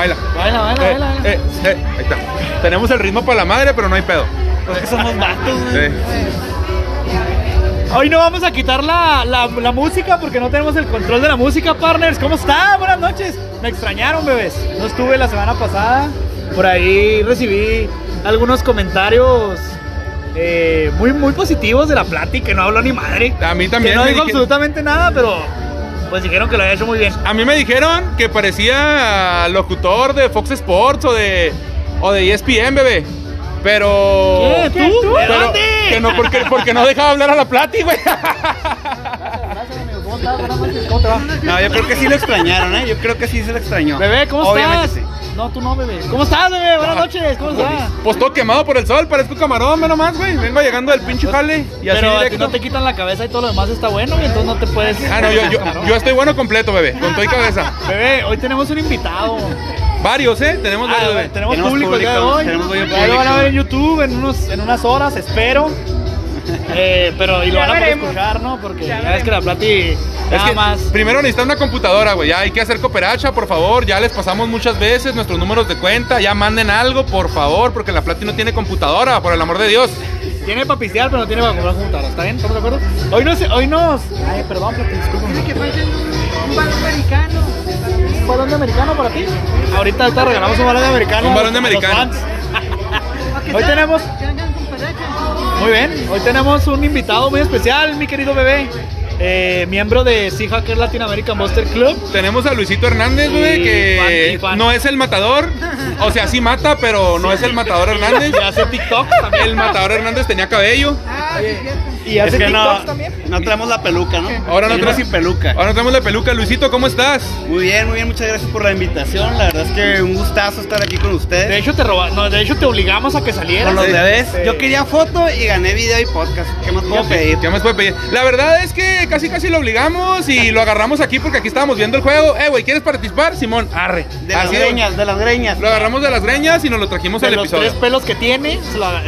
Baila. Baila, baila, Eh, baila. baila. eh, eh, ahí está. Tenemos el ritmo para la madre, pero no hay pedo. Porque somos vatos, güey. Sí. Hoy no vamos a quitar la, la, la música porque no tenemos el control de la música, partners. ¿Cómo están? Buenas noches. Me extrañaron, bebés. No estuve la semana pasada. Por ahí recibí algunos comentarios eh, muy, muy positivos de la plática. No habló ni madre. A mí también Que no dije- absolutamente nada, pero pues dijeron que lo había hecho muy bien. A mí me dijeron que parecía locutor de Fox Sports o de, o de ESPN, bebé. Pero. ¿Qué? ¿Tú? ¿De Pero- dónde? Que no, porque, porque no dejaba hablar a la plati, güey. ¿Cómo te va? No, yo creo que sí lo extrañaron, ¿eh? Yo creo que sí se lo extrañó. Bebé, ¿cómo Obviamente estás? sí. No, tú no, bebé. ¿Cómo estás, bebé? Buenas noches. ¿Cómo estás? Pues todo quemado por el sol, parezco camarón, menos más, güey. Vengo llegando del pinche jale y así Pero directo. no te quitan la cabeza y todo lo demás está bueno y entonces no te puedes... Ah, no, yo, yo, yo estoy bueno completo, bebé, con todo y cabeza. Bebé, hoy tenemos un invitado. Varios, ¿eh? Tenemos Ah, varios, bebé. tenemos, Tenemos público, el día de público, hoy. tenemos lo van a público. ver en YouTube en, unos, en unas horas, espero. Eh, pero y lo Ya van a poder escuchar, ¿no? Porque Ya ya ves que la plati Es nada que más. primero necesitan una computadora, güey. Ya hay que hacer cooperacha, por favor. Ya les pasamos muchas veces nuestros números de cuenta. Ya manden algo, por favor, porque la Plati no tiene computadora, por el amor de Dios. Tiene para pistear, pero no tiene para comprar computadora. ¿Está bien? ¿Estamos de acuerdo? Hoy nos. Hoy nos ay, perdón, plati. Que falta un balón americano. ¿Un balón de americano para ti? Ahorita te regalamos un balón de americano. Un balón de americano. Hoy tenemos- Muy bien, hoy tenemos un invitado muy especial, mi querido bebé. Eh, miembro de Sea Hacker Latin American Buster Club. Tenemos a Luisito Hernández, güey, que fan. no es el matador. O sea, sí mata, pero no es el matador Hernández. Hace TikTok también. El matador Hernández tenía cabello. Ah, sí, es. Y Es hace que no, también. no traemos la peluca, ¿no? Ahora no traes- sin peluca. Ahora tenemos la peluca. Luisito, ¿cómo estás? Muy bien, muy bien, muchas gracias por la invitación. La verdad es que un gustazo estar aquí con De ustedes. hecho, te roba, no, de hecho te obligamos a que salieras. Con los Sí. bebés. Sí. Yo quería foto y gané video y podcast. ¿Qué más puedo pedir? ¿Qué más puede pedir? La verdad es que casi casi lo obligamos y lo agarramos aquí porque aquí estábamos viendo el juego. Eh, güey, ¿quieres participar? Simón, arre. De las greñas, de las greñas. Lo agarramos de las greñas y nos lo trajimos de al los episodio. tres pelos que tiene,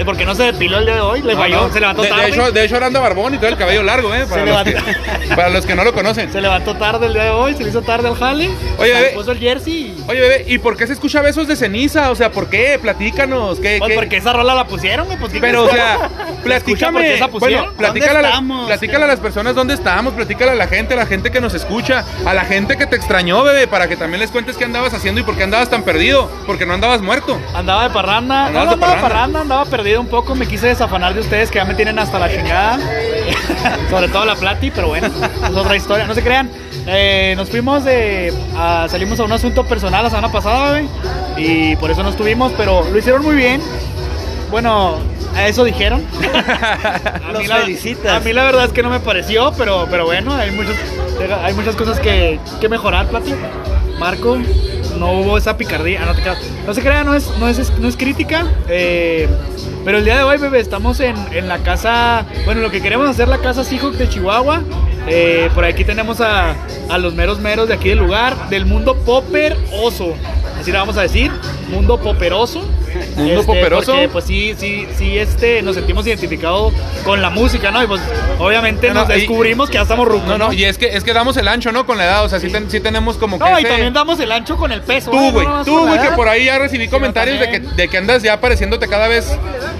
porque no se depiló el día de hoy, le No, falló, no. se levantó de, tarde. de hecho, de hecho, ahora anda barbón y todo el cabello largo, ¿eh? Para, Se los que, levanta. para los que no lo conocen. Se levantó tarde el día de hoy, se le hizo tarde al jale. Oye, se bebé. puso el jersey. y- Oye, bebé, ¿y por qué se escucha besos de ceniza? O sea, ¿por qué? Platícanos. ¿qué, Pues qué? porque esa rola la pusieron, güey, pues ¿qué Pero, o sea, ¿Escucha por qué platícame. pusieron? Bueno, platícale, a ¿Dónde la- estamos? platícale a las personas dónde estamos, platícale a la gente, a la gente que nos escucha, a la gente que te extrañó, bebé, para que también les cuentes qué andabas haciendo y por qué andabas tan perdido, porque no andabas muerto. Andaba de parranda, no, no de andaba de parranda. parranda, andaba perdido un poco, me quise desafanar de ustedes que ya me tienen hasta la chingada, sobre todo la plati, pero bueno, es otra historia, no se crean. Eh, nos fuimos de, a- salimos a un asunto personal la semana pasada, bebé, y por eso no estuvimos, pero lo hicieron muy bien. Bueno, a eso dijeron. A Los la, a mí la verdad es que no me pareció, pero, pero bueno, hay, muchos, hay muchas cosas que, que mejorar, Plati. Marco, no hubo esa picardía. ah, no, te. No se crea, no es, no es, no es crítica. eh, pero el día de hoy, bebé, estamos en, en la casa. Bueno, lo que queremos hacer la casa Seahawk de Chihuahua. Eh, por aquí tenemos a, a los meros meros de aquí del lugar, del mundo popper oso. Así le vamos a decir, mundo poperoso. Mundo Este, poperoso. porque, pues sí, sí, sí, este, nos sentimos identificados con la música, ¿no? Y pues obviamente No, no, nos y- descubrimos que ya estamos rucos. No, no, y es que, es que damos el ancho, ¿no? Con la edad, o sea, sí, ten- sí tenemos como que No, y ese- también damos el ancho con el peso. ¿eh? Tú, No güey, tú, güey, que por ahí ya recibí comentarios de que, de que andas ya pareciéndote cada vez,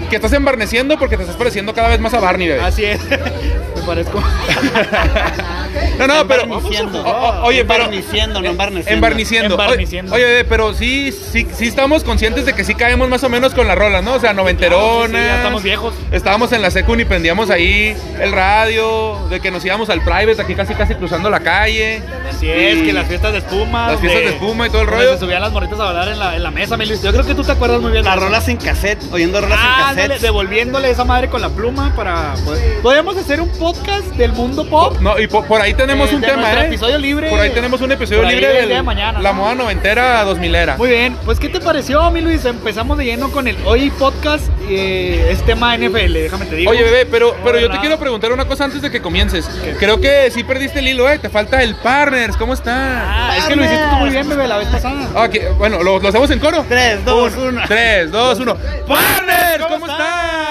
que estás embarneciendo porque te estás pareciendo cada vez más a Barney, bebé. Así es. Me parezco. No, no, pero. Embarneciendo. o- o- oye, pero. Embarneciendo, no embarneciendo. Embarneciendo. Embarneciendo. Oye, bebé, pero sí, sí, sí estamos conscientes de que sí caemos más o menos con las rolas, ¿no? O sea, noventeronas. Sí, sí, ya estamos viejos. Estábamos en la secu y prendíamos ahí el radio, de que nos íbamos al private, aquí casi casi cruzando la calle. Así es, que las fiestas de espuma. Las fiestas de espuma y todo el rollo. Se subían las morritas a bailar en la, en la mesa, mi Luis. Yo creo que tú te acuerdas muy bien. Las rolas en cassette, oyendo rolas Ah, en cassette. devolviéndole esa madre con la pluma para. pues, Podemos hacer un podcast del mundo pop. No, y por, por ahí tenemos un de tema, ¿eh? episodio libre. Por ahí tenemos un episodio libre del de mañana, La ¿no? moda noventera, dos milera. Muy bien, pues ¿qué te pareció, mi Luis? Empezamos de lleno con el hoy podcast, eh, es tema NFL, déjame te digo. Oye, bebé, pero, pero yo te quiero preguntar una cosa antes de que comiences. Creo que sí perdiste el hilo, ¿eh? Te falta el partners. ¿Cómo está? Ah, es que lo hiciste tú muy bien, bebé, la vez pasada. Ah, que- bueno, ¿lo, lo hacemos en coro? 3, 2, 1. 3, 2, 1. ¡Partners! ¿Cómo están?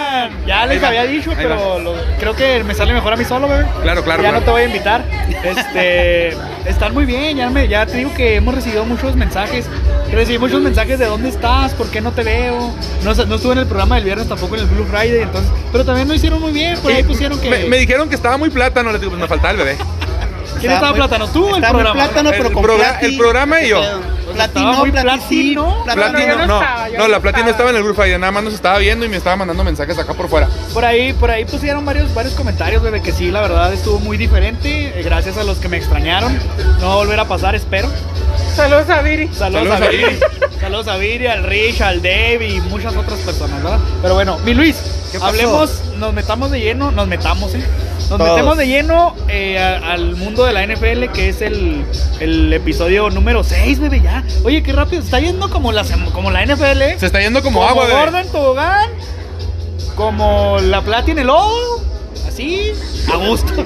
ya, les había dicho, pero lo- creo que me sale mejor a mí solo, bebé. Claro, claro, Ya claro. no te voy a invitar. Este, están muy bien, ya, me, ya te digo que hemos recibido muchos mensajes. Recibí muchos mensajes de dónde estás, por qué no te veo. No, no estuve en el programa del viernes tampoco en el Blue Friday, entonces, pero también lo hicieron muy bien, por ahí pusieron que... Me, me dijeron que estaba muy plátano, les digo, pues me faltaba el bebé. ¿Quién estaba muy- plátano? ¿Tú o el programa? plátano, El pero con Plati. el programa y ¿Qué yo. platino. Plati- Platino, yo no no, la Platino estaba. estaba en el Friday, nada más nos estaba viendo y me estaba mandando mensajes acá por fuera. Por ahí, por ahí pusieron varios, varios comentarios, bebé, que sí, la verdad estuvo muy diferente. eh, Gracias a los que me extrañaron. No va a volver a pasar, espero. Saludos a Viri. Saludos, Saludos a a Viri. Viri. Saludos a Viri, al Rich, al Dave y muchas otras personas, ¿verdad? Pero bueno, mi Luis, ¿Qué pasó? hablemos, nos metamos de lleno, nos metamos, ¿eh? Nos Todos. metemos de lleno eh, a- al mundo de la NFL, que es el, el episodio número 6, bebé, ya. Oye, qué rápido, está yendo como la, como la NFL. Se está yendo como, agua, bebé. gordo en tobogán, como la plata en el lodo, así, a gusto.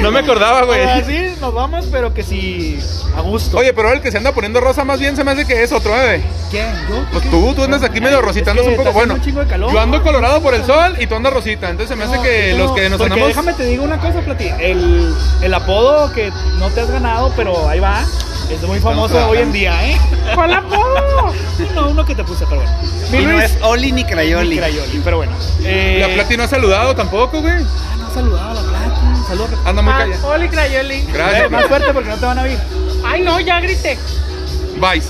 No me acordaba, güey. Así nos vamos, pero que sí, a gusto. Oye, pero el que se anda poniendo rosa más bien se me hace que es otro, bebé. ¿quién? ¿Yo? Pues tú, tú andas aquí medio rosita, Es que un poco. Bueno, un calor. yo ando colorado por el sol y tú andas rosita. Entonces se me hace No, que los que nos andamos. Déjame te digo una cosa, Plati. El, el apodo que no te has ganado, pero ahí va. Es muy famoso trabajando. hoy en día, ¿eh? ¿Cuál apodo? No, uno que te puse, pero bueno. Mi Y no Luis. es Oli ni Crayoli. Crayoli, pero bueno. Eh, La Plati no ha saludado tampoco, güey. Ah, no saludaba a la Plati. Saludos. Anda muy Ah, callada. Oli Crayoli. Gracias. más fuerte porque no te van a oír. Ay, no, ya grité. Vice.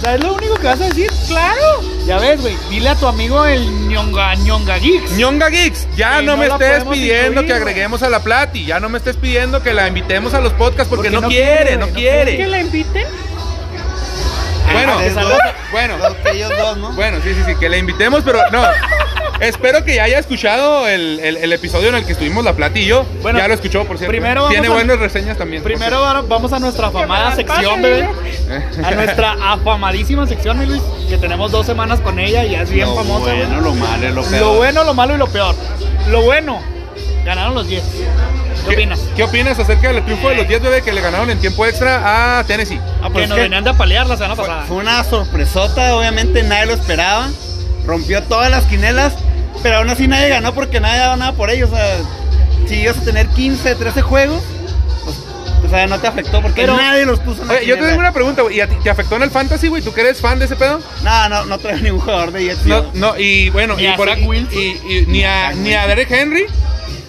¿Sabes lo único que vas a decir? Claro. Ya ves, güey. Dile a tu amigo el ñonga, ñonga Geeks. Ñonga Geeks, ya no, no me estés pidiendo incluir, que agreguemos a la Plati, ya no me estés pidiendo que la invitemos a los podcasts porque, Porque no, no quiere, quiere, no no quiere. ¿Que la inviten? Bueno, Ah, Es bueno, dos que ellos dos, ¿no? bueno, sí, sí, sí, que la invitemos, pero no. Espero que ya haya escuchado el, el- el episodio en el que estuvimos la Plati y yo. Bueno, ya lo escuchó, por cierto. primero Tiene a- buenas reseñas también. Primero va- vamos a nuestra afamada sección, bebé. cierto. A nuestra afamadísima sección, mi Luis. Que tenemos dos semanas con ella y ya es bien lo famosa. güey. bueno, lo malo, lo peor. Lo bueno, lo malo y lo peor. Lo bueno, ganaron los 10. ¿Qué opinas? ¿Qué opinas acerca del triunfo de los 10 bebé que le ganaron en tiempo extra a Tennessee? Ah, que pues nos es que venían de apalear la semana fue, pasada. fue una sorpresota, obviamente nadie lo esperaba. Rompió todas las quinelas, pero aún así nadie ganó porque nadie daba nada por ellos. O sea, si ibas a tener 15, 13 juegos, pues, o sea, no te afectó porque Pero- nadie los puso en la Oye, yo te tengo una pregunta, güey. ¿Y a ti te afectó en el fantasy, güey? ¿Tú que eres fan de ese pedo? No, no, no traigo ningún jugador de Jets. No, no, y bueno, Ni y a por Zach y- Wilson. y- y- ni a ni a Derek Henry.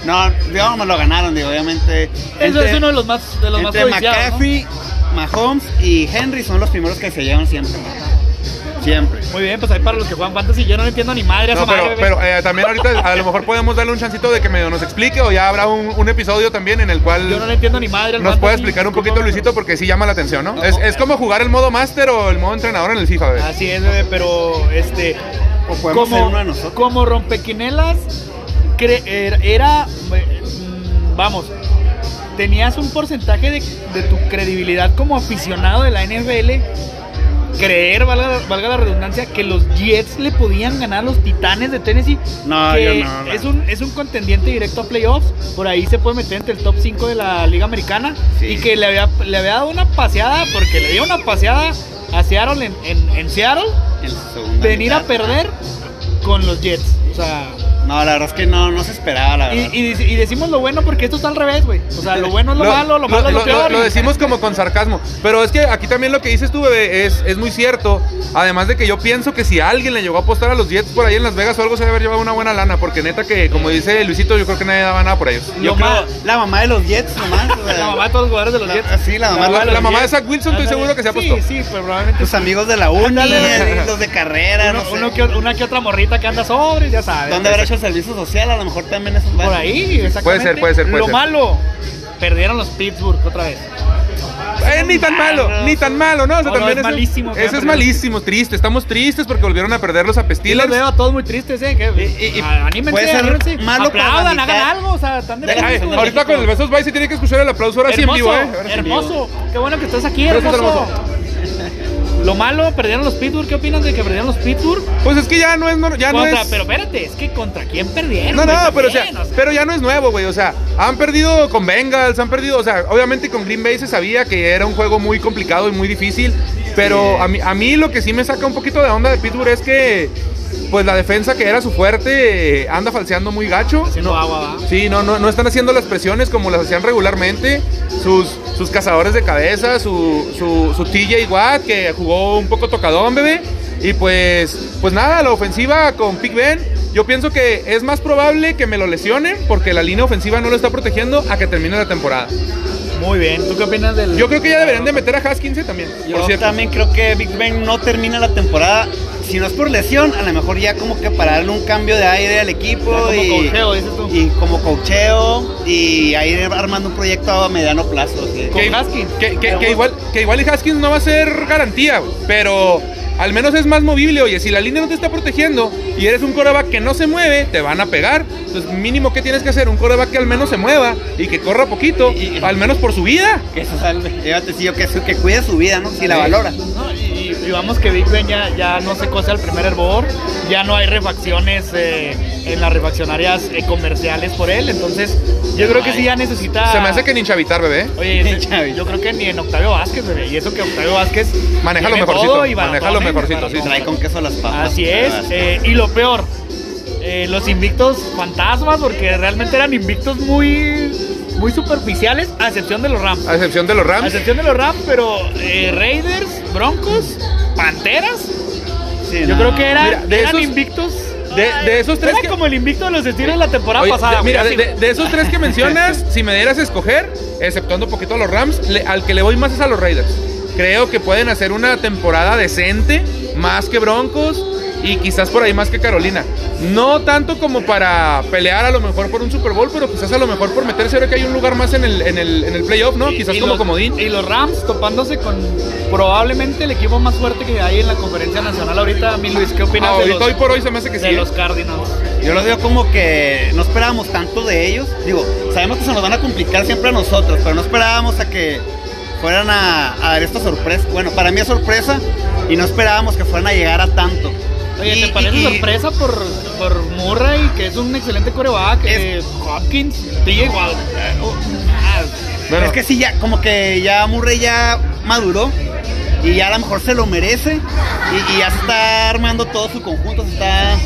No, digamos, me lo ganaron, digo, obviamente. Eso es uno de los más, de los más entre ¿no? McCaffrey, Mahomes y Henry son los primeros que se llevan siempre. Siempre. Muy bien, pues ahí para los que juegan fantasy, yo no le entiendo ni madre a No, esa madre, pero, pero eh, también ahorita a lo mejor podemos darle un chancito de que medio nos explique o ya habrá un, un episodio también en el cual Yo no le entiendo ni madre al nos fantasy, puede explicar un poquito Luisito porque sí llama la atención, ¿no? Es, es como jugar el modo máster o el modo entrenador en el FIFA, bebé. pero- Así es, bebé, pero este. O podemos ser uno de nosotros. como rompequinelas, cre- era, era, mm, vamos, tenías un porcentaje de, de tu credibilidad como aficionado de la NFL. Creer, valga, valga la redundancia, que los Jets le podían ganar a los Titanes de Tennessee. No, que yo no, no. Es un, es un contendiente directo a playoffs. Por ahí se puede meter entre el top 5 de la Liga Americana. Sí. Y que le había, le había dado una paseada, porque le dio una paseada a Seattle en, en, en Seattle En venir a perder con los Jets. O sea, No, la verdad es que no, no se esperaba, la verdad. y y decimos lo bueno porque esto está al revés, güey. O sea, lo bueno es lo, malo, lo malo es lo, peor. lo decimos como con sarcasmo. Pero es que aquí también lo que dices tú, bebé, es, es muy cierto. Además de que yo pienso que si alguien le llegó a apostar a los Jets por ahí en Las Vegas o algo, se debe haber llevado una buena lana. Porque neta que, como dice Luisito, yo creo que nadie daba nada por ellos. Yo creo ma- la mamá de los Jets nomás. o sea, La mamá de todos los jugadores de los La- Jets. sí, la mamá- de la los mamá de. Zach Wilson, estoy seguro que se Sí, apostó. sí, pero probablemente. tus amigos de la uni, los de carrera, uno, no sé. uno que, una que otra morrita que anda sobre, ya sabes. ¿Dónde habrá hecho el servicio social? A lo mejor también esos Por ahí, exactamente. Puede ser, puede ser, puede Lo ser. malo, perdieron los Pittsburgh otra vez. Eh, ni tan malo, ni tan malo, ¿no? O sea, No, no, también es malísimo hayan es perdido. malísimo, triste. Estamos tristes porque volvieron a perderlos a Y los Pestilas. veo a todos muy tristes, ¿eh? Que, Y- y- anímense, puede ser anímense. malo Aplaudan, hagan algo, o sea, están de ahorita con el Besos Bye se tiene que escuchar el aplauso ahora sí en hermoso, vivo, ¿eh? Ahora sí en vivo. hermoso. Qué bueno que estás aquí, hermoso. Lo malo, perdieron los Pittsburgh. ¿Qué opinas de que perdieron los Pittsburgh? Pues es que ya no es. Ya no Contra- es... Pero espérate, es que contra quién perdieron. No, no, pero, o sea, pero ya no es nuevo, güey. O sea, han perdido con Bengals, han perdido, o sea, obviamente con Green Bay se sabía que era un juego muy complicado y muy difícil. Pero a mí, a mí lo que sí me saca un poquito de onda de Pittsburgh es que pues la defensa que era su fuerte eh, anda falseando muy gacho. Haciendo No- agua, ¿va? Sí, no, no, no están haciendo las presiones como las hacían regularmente. Sus, sus cazadores de cabeza, su, su, su TJ Watt, que jugó un poco tocadón, bebé. Y pues, pues nada, la ofensiva con Big Ben. Yo pienso que es más probable que me lo lesionen porque la línea ofensiva no lo está protegiendo a que termine la temporada. Muy bien. ¿Tú qué opinas del.? Yo creo que ya deberían de meter a Haskins eh, también. Yo por cierto. también creo que Big Ben no termina la temporada. Si no es por lesión, a lo mejor ya como que para darle un cambio de aire al equipo. Ya como y, coacheo, dices tú. y como cocheo y a ir armando un proyecto a mediano plazo. Con que, Haskins. que- que- que igual, que igual y Haskins no va a ser garantía, güey, pero al menos es más movible. Oye, si la línea no te está protegiendo y eres un coreback que no se mueve, te van a pegar. Entonces, mínimo que tienes que hacer, un coreback que al menos se mueva y que corra poquito, Y- y- al menos por su vida. Que se salve. Llévate, sí, que, que cuide su vida, ¿no? Si la Sí. valora. No, y, y vamos que Big Ben ya, ya no se cose al primer hervor, ya no hay refacciones eh, en las refaccionarias eh, comerciales por él, entonces yo creo que sí ya necesita... Se me hace que ni chavitar, bebé. Oye, Ni yo creo que ni en Octavio Vázquez, bebé, y eso que Octavio Vázquez... Maneja lo mejorcito, todo y maneja lo mejorcito, sí. Trae con queso las papas. Así es, eh, y lo peor, eh, los invictos fantasmas, porque realmente eran invictos muy, muy superficiales, a excepción de los Rams. A excepción de los A Rams. excepción de los Rams, pero eh, Raiders, Broncos, Panteras, Sí, yo no. creo que eran, Mira, de eran esos- invictos. De- de esos tres Era que- como el invicto de los Steelers la temporada Oye, pasada. de- mira, de, de- de esos tres que mencionas, si me dieras a escoger, exceptuando un poquito a los Rams, le- al que le voy más es a los Raiders. Creo que pueden hacer una temporada decente, más que Broncos y quizás por ahí más que Carolina. No tanto como para pelear a lo mejor por un Super Bowl, pero quizás a lo mejor por meterse ahora que hay un lugar más en el, en el, en el playoff, ¿no? Y- Quizás y como los- comodín. Y los Rams topándose con probablemente el equipo más fuerte que hay en la conferencia nacional ahorita. Mi Luis, ¿qué opinas de Ahorita, los, hoy por hoy se me hace que de sí. ¿eh? los Cardinals? Yo lo veo como que no esperábamos tanto de ellos. Digo, sabemos que se nos van a complicar siempre a nosotros, pero no esperábamos a que fueran a, a dar esta sorpresa. Bueno, para mí es sorpresa y no esperábamos que fueran a llegar a tanto. Oye, Y- ¿te parece y- sorpresa por, por Murray, que es un excelente coreback? Es- eh, Hopkins, Watt, eh, oh, ah, Bueno, Es que sí, ya, como que ya Murray ya maduró y ya a lo mejor se lo merece y, y ya se está armando todo su conjunto, se está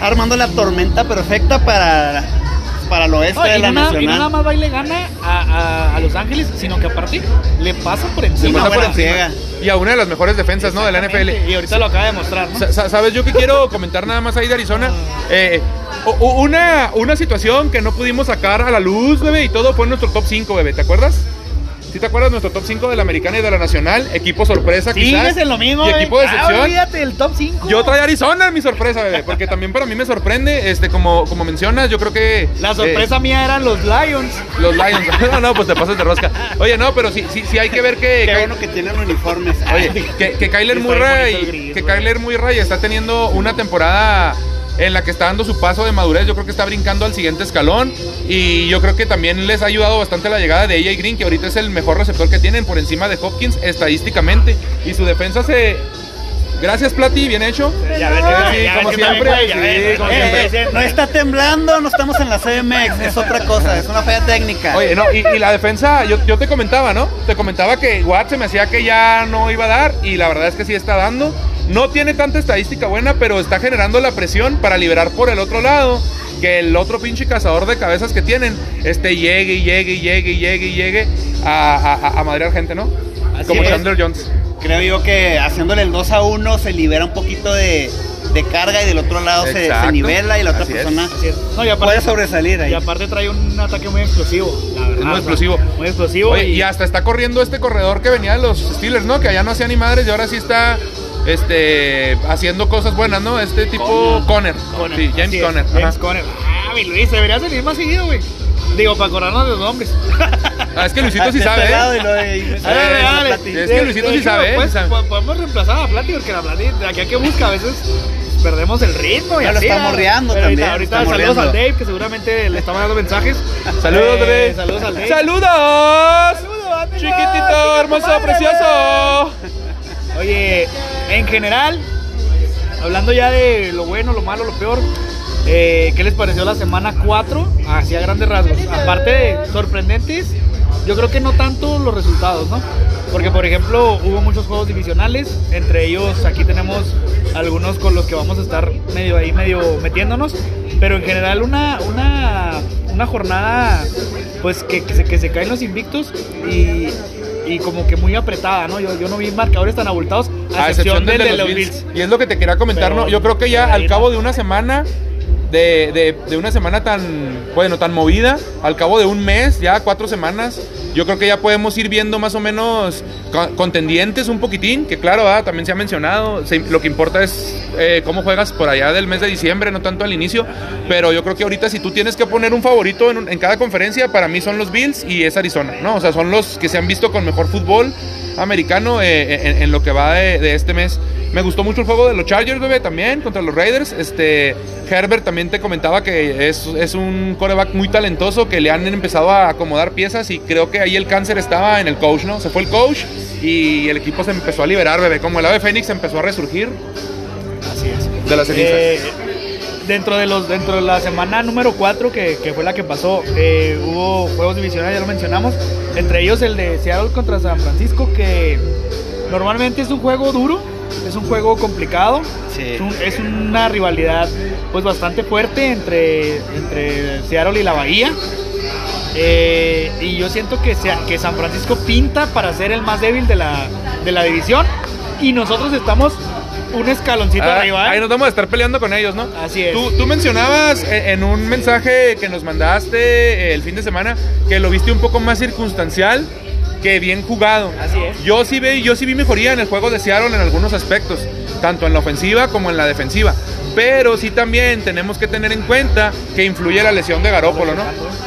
armando la tormenta perfecta para, para el oeste no, de y, la no, nada- y no nacional. nada más va y le gana a, a- a Los Ángeles, sino que aparte le pasa por encima. una pasa por encima. Y a una de las mejores defensas, ¿no? De la NFL. Y ahorita lo acaba de mostrar, ¿no? Sa- sa- ¿Sabes yo que quiero comentar nada más ahí de Arizona? Eh, u- u- una, una situación que no pudimos sacar a la luz, bebé, y todo fue nuestro top 5, bebé. ¿Te acuerdas? ¿Sí te acuerdas nuestro top 5 de la americana y de la nacional? Equipo sorpresa, quizás. Sigues en lo mismo, Y güey. equipo de Ah, excepción. olvídate del top 5. Yo trae Arizona en mi sorpresa, bebé, porque también para mí me sorprende, este, como, como mencionas, yo creo que... La eh, sorpresa mía eran los Lions. los Lions. no, no, pues te pasas de rosca. Oye, no, pero sí, sí, sí hay que ver que... Qué bueno que tienen uniformes. Oye, que, que Kyler Está bien Murray, bonito el gris, que güey. Kyler Murray está teniendo una temporada en la que está dando su paso de madurez. Yo creo que está brincando al siguiente escalón. Y yo creo que también les ha ayudado bastante la llegada de AJ Green, que ahorita es el mejor receptor que tienen por encima de Hopkins estadísticamente. Y su defensa se. Gracias, Plati, bien hecho. Ya ves, Sí, ya ves como que siempre, también, güey, ya sí, ves, como eh, siempre. no está temblando, no estamos en la CMX, es otra cosa, es una falla técnica. Oye, no, y, y la defensa, yo, yo te comentaba, ¿no? Te comentaba que Watt se me hacía que ya no iba a dar y la verdad es que sí está dando. No tiene tanta estadística buena, pero está generando la presión para liberar por el otro lado. Que el otro pinche cazador de cabezas que tienen, este llegue y llegue y llegue y llegue y llegue a, a, a- madrear gente, ¿no? Así Como es. Chandler Jones. Creo yo que haciéndole el 2 a 1 se libera un poquito de, de carga y del otro lado se, se nivela y la otra Así persona. No, y aparte, puede sobresalir ahí. y aparte trae un ataque muy explosivo, la verdad. muy o sea, explosivo. Muy explosivo. Oye, y hasta está corriendo este corredor que venía de los Steelers, ¿no? Que allá no hacía ni madres y ahora sí está este, haciendo cosas buenas, ¿no? Este tipo Conner. Conner, Sí, James Conner. James. Conner. Ah, mi Luis, debería salir más seguido, güey. Digo, para acordarnos de los nombres. Ah, es que Luisito sí sabe, ¿eh? Es que Luisito sí sabe, ¿eh? pues, podemos reemplazar a Plati porque la Plati, de aquí a que busca, a veces perdemos el ritmo. Y Ya lo está morreando también, Ahorita, saludos al Dave, que seguramente le está mandando mensajes. Saludos, Eh, bebé. Saludos al Dave. ¡Saludos! Saludos. Chiquitito, hermoso, madre, precioso. Oye, en general, hablando ya de lo bueno, lo malo, lo peor, eh, ¿qué les pareció la semana 4? Así a grandes rasgos. Aparte de sorprendentes, yo creo que no tanto los resultados, ¿no? Porque, por ejemplo, hubo muchos juegos divisionales. Entre ellos, aquí tenemos algunos con los que vamos a estar medio ahí, medio metiéndonos. Pero en general, una, una, una jornada pues que, se, que se caen los invictos y, y como que muy apretada, ¿no? Yo, yo no vi marcadores tan abultados, a, A excepción del de los Bills. Y es lo que te quería comentar, Pero ¿no? Yo creo que ya al cabo de una semana, de, de- de una semana tan, bueno, tan movida, al cabo de un mes, ya cuatro semanas, yo creo que ya podemos ir viendo más o menos co- contendientes un poquitín, que claro, ah, también se ha mencionado, lo que importa es eh, cómo juegas por allá del mes de diciembre, no tanto al inicio, pero yo creo que ahorita si tú tienes que poner un favorito en, cada conferencia, para mí son los Bills y es Arizona, ¿no? O sea, son los que se han visto con mejor fútbol americano eh, en, lo que va de este mes. Me gustó mucho el juego de los Chargers, bebé, también, contra los Raiders. Este, Herbert también te comentaba que es, es un coreback muy talentoso, que le han empezado a acomodar piezas y creo que ahí el cáncer estaba en el coach, ¿no? Se fue el coach y el equipo se empezó a liberar, bebé. Como el ave Fénix empezó a resurgir Así es. de las cenizas. Eh, dentro, de los, dentro de la semana número 4, que, que fue la que pasó, eh, hubo juegos divisionales, ya lo mencionamos. Entre ellos el de Seattle contra San Francisco, que normalmente es un juego duro, es un juego complicado. Sí. Es, un- es una rivalidad pues bastante fuerte entre, entre Seattle y la Bahía. Eh, y yo siento que, sea, que San Francisco pinta para ser el más débil de la, de la división. Y nosotros estamos un escaloncito Ah, arriba. ¿eh? ahí nos vamos a estar peleando con ellos, ¿no? Así es. Tú, tú mencionabas eh, en un mensaje que nos mandaste eh, el fin de semana que lo viste un poco más circunstancial que bien jugado. Así es. Yo sí, vi, yo sí vi mejoría en el juego de Seattle en algunos aspectos, tanto en la ofensiva como en la defensiva. Pero sí también tenemos que tener en cuenta que influye la lesión de Garópolo, ¿no?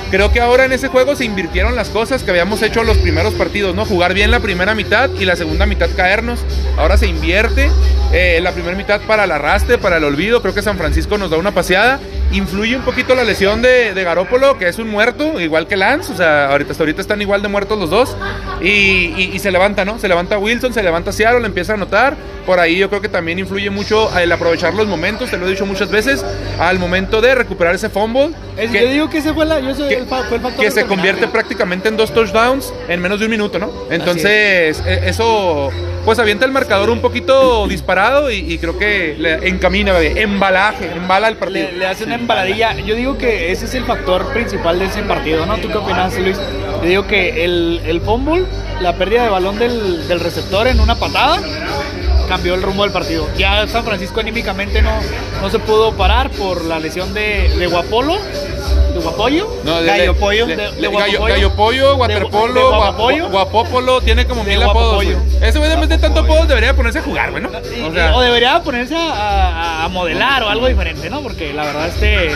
Creo que ahora en ese juego se invirtieron las cosas que habíamos hecho los primeros partidos, ¿no? Jugar bien la primera mitad y la segunda mitad caernos. Ahora se invierte eh, la primera mitad para el arrastre, para el olvido. Creo que San Francisco nos da una paseada. Influye un poquito la lesión de, de Garópolo, que es un muerto, igual que Lance. O sea, ahorita, hasta ahorita están igual de muertos los dos. Y, y- y se levanta, ¿no? Se levanta Wilson, se levanta Seattle, empieza a anotar. Por ahí yo creo que también influye mucho el aprovechar los momentos, te lo he dicho muchas veces, al momento de recuperar ese fumble. Es- que- yo digo que ese fue, la, yo soy que, el, fue el factor que se convierte prácticamente en dos touchdowns en menos de un minuto, ¿no? Entonces, e- eso pues avienta el marcador un poquito disparado y, y creo que le encamina, bebé, embalaje, embala el partido. Le, le hace una embaladilla. Yo digo que ese es el factor principal de ese partido, ¿no? ¿Tú qué opinas, Luis? Yo digo que el, el fumble, la pérdida de balón del, del receptor en una patada, cambió el rumbo del partido. Ya San Francisco anímicamente no, no se pudo parar por la lesión de, de Guapolo, de Guapollo. No, Gallo pollo. le- De- le- de gallo, guapopollo. gallo pollo, De- waterpolo, de gua- guapopollo. guapopolo, tiene como De mil apodos. Ese güey de tanto apodos debería ponerse a jugar, güey, ¿no? Y- O y- sea, o debería ponerse a, modelar o algo diferente, ¿no? Porque la verdad este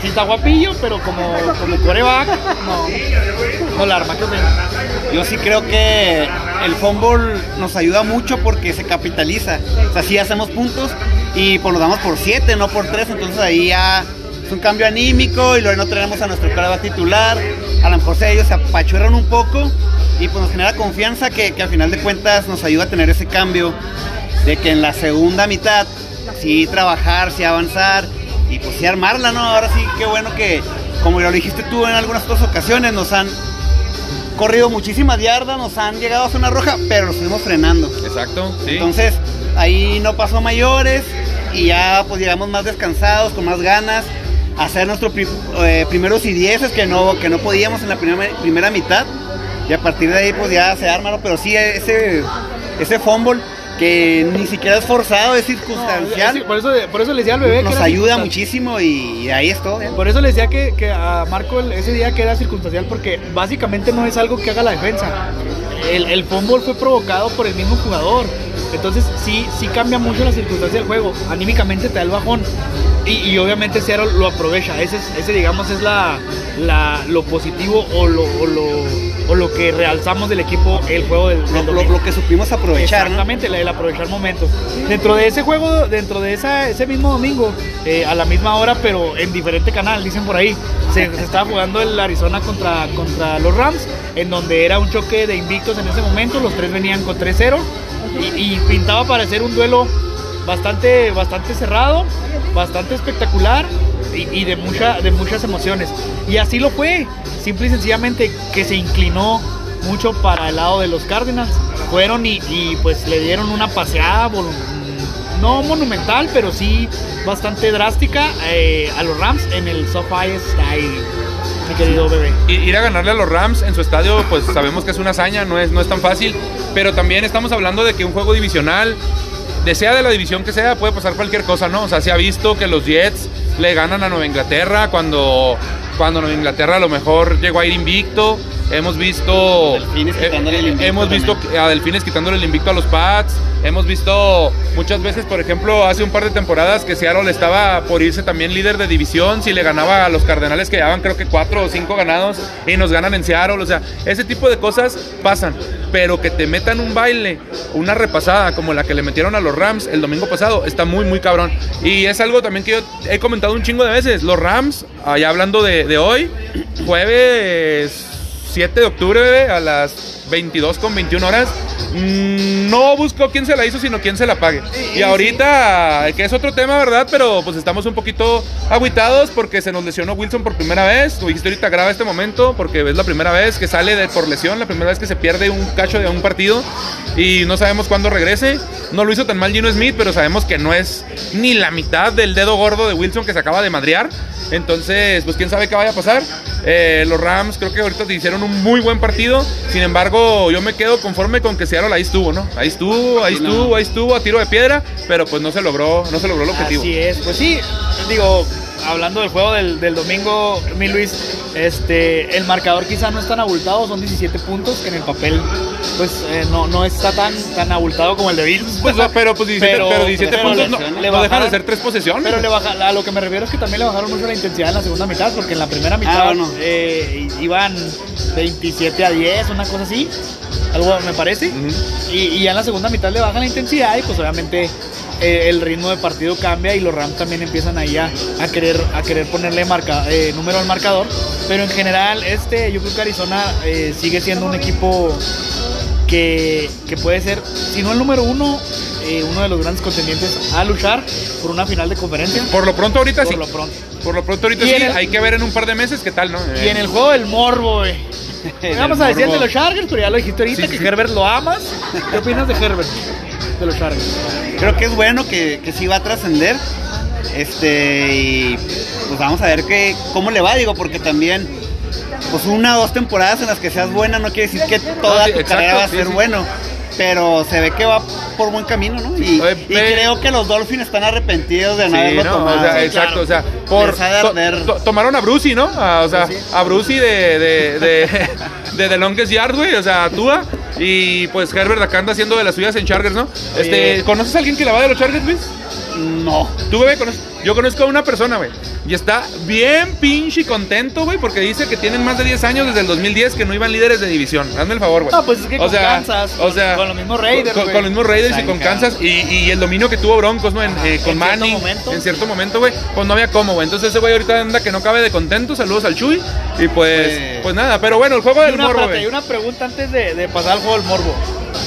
sí está guapillo, pero como, como coreback, no, no la arma. Yo sí creo que el fútbol nos ayuda mucho porque se capitaliza. O sea, sí hacemos puntos y pues los damos por 7, no por 3. Entonces ahí ya es un cambio anímico y luego no tenemos a nuestro coreback titular. A lo mejor ellos se apachurran un poco y pues nos genera confianza que, que al final de cuentas nos ayuda a tener ese cambio de que en la segunda mitad sí trabajar, sí avanzar y pues sí armarla, ¿no? Ahora sí, qué bueno que, como lo dijiste tú en algunas otras ocasiones, nos han corrido muchísimas yardas, nos han llegado a zona roja, pero los fuimos frenando. exacto, sí. Entonces, ahí no pasó mayores y ya pues llegamos más descansados, con más ganas, hacer nuestros eh, primeros y dieces que no, que no podíamos en la primera, primera mitad. Y a partir de ahí pues ya se arma, ¿no? pero sí ese, ese fumble que ni siquiera es forzado, es circunstancial, por, eso, por eso le decía al bebé que nos era ayuda muchísimo y, ahí es todo. ¿eh? Por eso le decía que, que a Marco el- ese día que era circunstancial porque básicamente no es algo que haga la defensa. El, el fumble fue provocado por el mismo jugador. Entonces sí, sí cambia mucho la circunstancia del juego. Anímicamente te da el bajón. Y, y obviamente Seattle lo aprovecha. Ese, es- ese digamos es la, la- lo positivo o, lo, o lo que realzamos del equipo el juego del, del Lo, lo- que supimos aprovechar, ¿no? Exactamente, la- el aprovechar momentos. Dentro de ese juego, dentro de esa, ese mismo domingo, eh, a la misma hora, pero en diferente canal, dicen por ahí, se, se estaba jugando el Arizona contra, contra los Rams, en donde era un choque de invictos en ese momento, los tres venían con 3-0 y, y pintaba para ser un duelo bastante, bastante cerrado, bastante espectacular y, y de, mucha, de muchas emociones. Y así lo fue, simple y sencillamente que se inclinó mucho para el lado de los Cardinals fueron y, y, pues le dieron una paseada, no monumental, pero sí bastante drástica eh, a los Rams en el SoFi Stadium, mi querido bebé. Ir a ganarle a los Rams en su estadio, pues sabemos que es una hazaña, no es, no es tan fácil. Pero también estamos hablando de que un juego divisional, sea de la división que sea, puede pasar cualquier cosa, ¿no? O sea, se ha visto que los Jets le ganan a Nueva Inglaterra cuando, cuando Nueva Inglaterra a lo mejor llegó a ir invicto. Hemos visto. Delfines eh, quitándole el invicto hemos visto también. a Delfines quitándole el invicto a los Pats. Hemos visto muchas veces, por ejemplo, hace un par de temporadas que Seattle estaba por irse también líder de división. Si le ganaba a los Cardenales que llevaban creo que cuatro o cinco ganados y nos ganan en Seattle. O sea, ese tipo de cosas pasan. Pero que te metan un baile, una repasada como la que le metieron a los Rams el domingo pasado, está muy, muy cabrón. Y es algo también que yo he comentado un chingo de veces. Los Rams, allá hablando de, de hoy, jueves 7 de octubre, bebé, a las 22 con 21 horas. mm, No busco quién se la hizo, sino quién se la pague. Y ahorita, que es otro tema, ¿verdad? Pero pues estamos un poquito aguitados porque se nos lesionó Wilson por primera vez. Tú dijiste ahorita graba este momento porque es la primera vez que sale de, por lesión, la primera vez que se pierde un cacho de un partido y no sabemos cuándo regrese. No lo hizo tan mal Gino Smith, pero sabemos que no es ni la mitad del dedo gordo de Wilson que se acaba de madrear. Entonces, pues quién sabe qué vaya a pasar. Eh, los Rams creo que ahorita te hicieron un muy buen partido. Sin embargo, yo me quedo conforme con que Seattle ahí estuvo, ¿no? Ahí estuvo, ahí Sí, no. estuvo, ahí estuvo a tiro de piedra, pero pues no se logró, no se logró el objetivo. Así es, pues sí, digo, hablando del juego del, del domingo, mi Luis, este, el marcador quizá no es tan abultado, son 17 puntos, que en el papel pues eh, no, no está tan, tan abultado como el de Bills. Pues, no, pero pues 17, pero, Pero- 17 pero puntos no. Le no dejan de bajaron- ser tres posesiones. Pero le baja, a lo que me refiero es que también le bajaron mucho la intensidad en la segunda mitad, porque en la primera mitad bueno. eh, iban 27 a 10, una cosa así, algo me parece. Y, y ya en la segunda mitad le bajan la intensidad y pues obviamente eh, el ritmo de partido cambia y los Rams también empiezan ahí a, a querer a querer ponerle marca, eh, número al marcador. Pero en general este yo creo que Arizona eh, sigue siendo un equipo que, que puede ser, si no el número uno, uno de los grandes contendientes a luchar por una final de conferencia. Por lo pronto ahorita por sí. lo pronto. Por lo pronto ahorita sí. el- Hay que ver en un par de meses qué tal, ¿no? Y en el juego del morbo, güey. Vamos a decir de los Chargers, pero ya lo dijiste ahorita Sí, que sí. Herbert lo amas. ¿Qué opinas de Herbert? De los Chargers. Creo que es bueno que, que sí va a trascender. Este, y pues vamos a ver que, cómo le va, digo, porque también, pues una o dos temporadas en las que seas buena no quiere decir que toda No, sí, tu exacto, carrera va a sí, ser sí. bueno. Pero se ve que va por buen camino, ¿no? Y, Oye, y ve- creo que los Dolphins están arrepentidos de no Sí, haberlo ¿no? tomado. O sea, Sí, exacto, claro. o sea, por to- to- tomaron a Brucey, ¿no? A- o sea, sí. a Brucey de de, de, de The Longest Yard, güey, o sea, a Tua y pues Herbert acá anda haciendo de las suyas en Chargers, ¿no? Este, ¿conoces a alguien que la va de los Chargers, Luis? No. Tú, bebé, conoces- yo conozco a una persona, güey, y está bien pinche contento, güey, porque dice que tienen más de 10 años desde el 2010 que no iban líderes de división. Hazme el favor, güey. No, pues es que O con sea, Kansas, o sea, con los mismos Raiders, Con, güey. con los mismos Raiders y con Kansas y, y el dominio que tuvo Broncos, ¿no? En, eh, con En cierto Manning. momento. En cierto momento, güey. Pues no había cómo, güey. Entonces ese güey ahorita anda que no cabe de contento. Saludos al Chuy. Y pues, Pues- pues nada. Pero bueno, el juego del morbo, güey. y una pregunta antes de, de pasar al juego del morbo.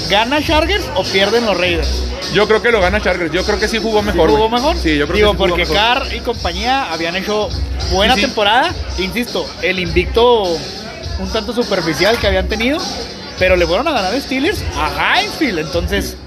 ¿Gana Chargers o pierden los Raiders? Yo creo que lo gana Chargers. Yo creo que sí jugó mejor, ¿Jugó güey. mejor? Sí, yo creo Digo, que sí jugó porque mejor. Carr y compañía habían hecho buena Sí, sí. temporada. Insisto, el invicto un tanto superficial que habían tenido. Pero le fueron a ganar Steelers a Heinfield. Entonces,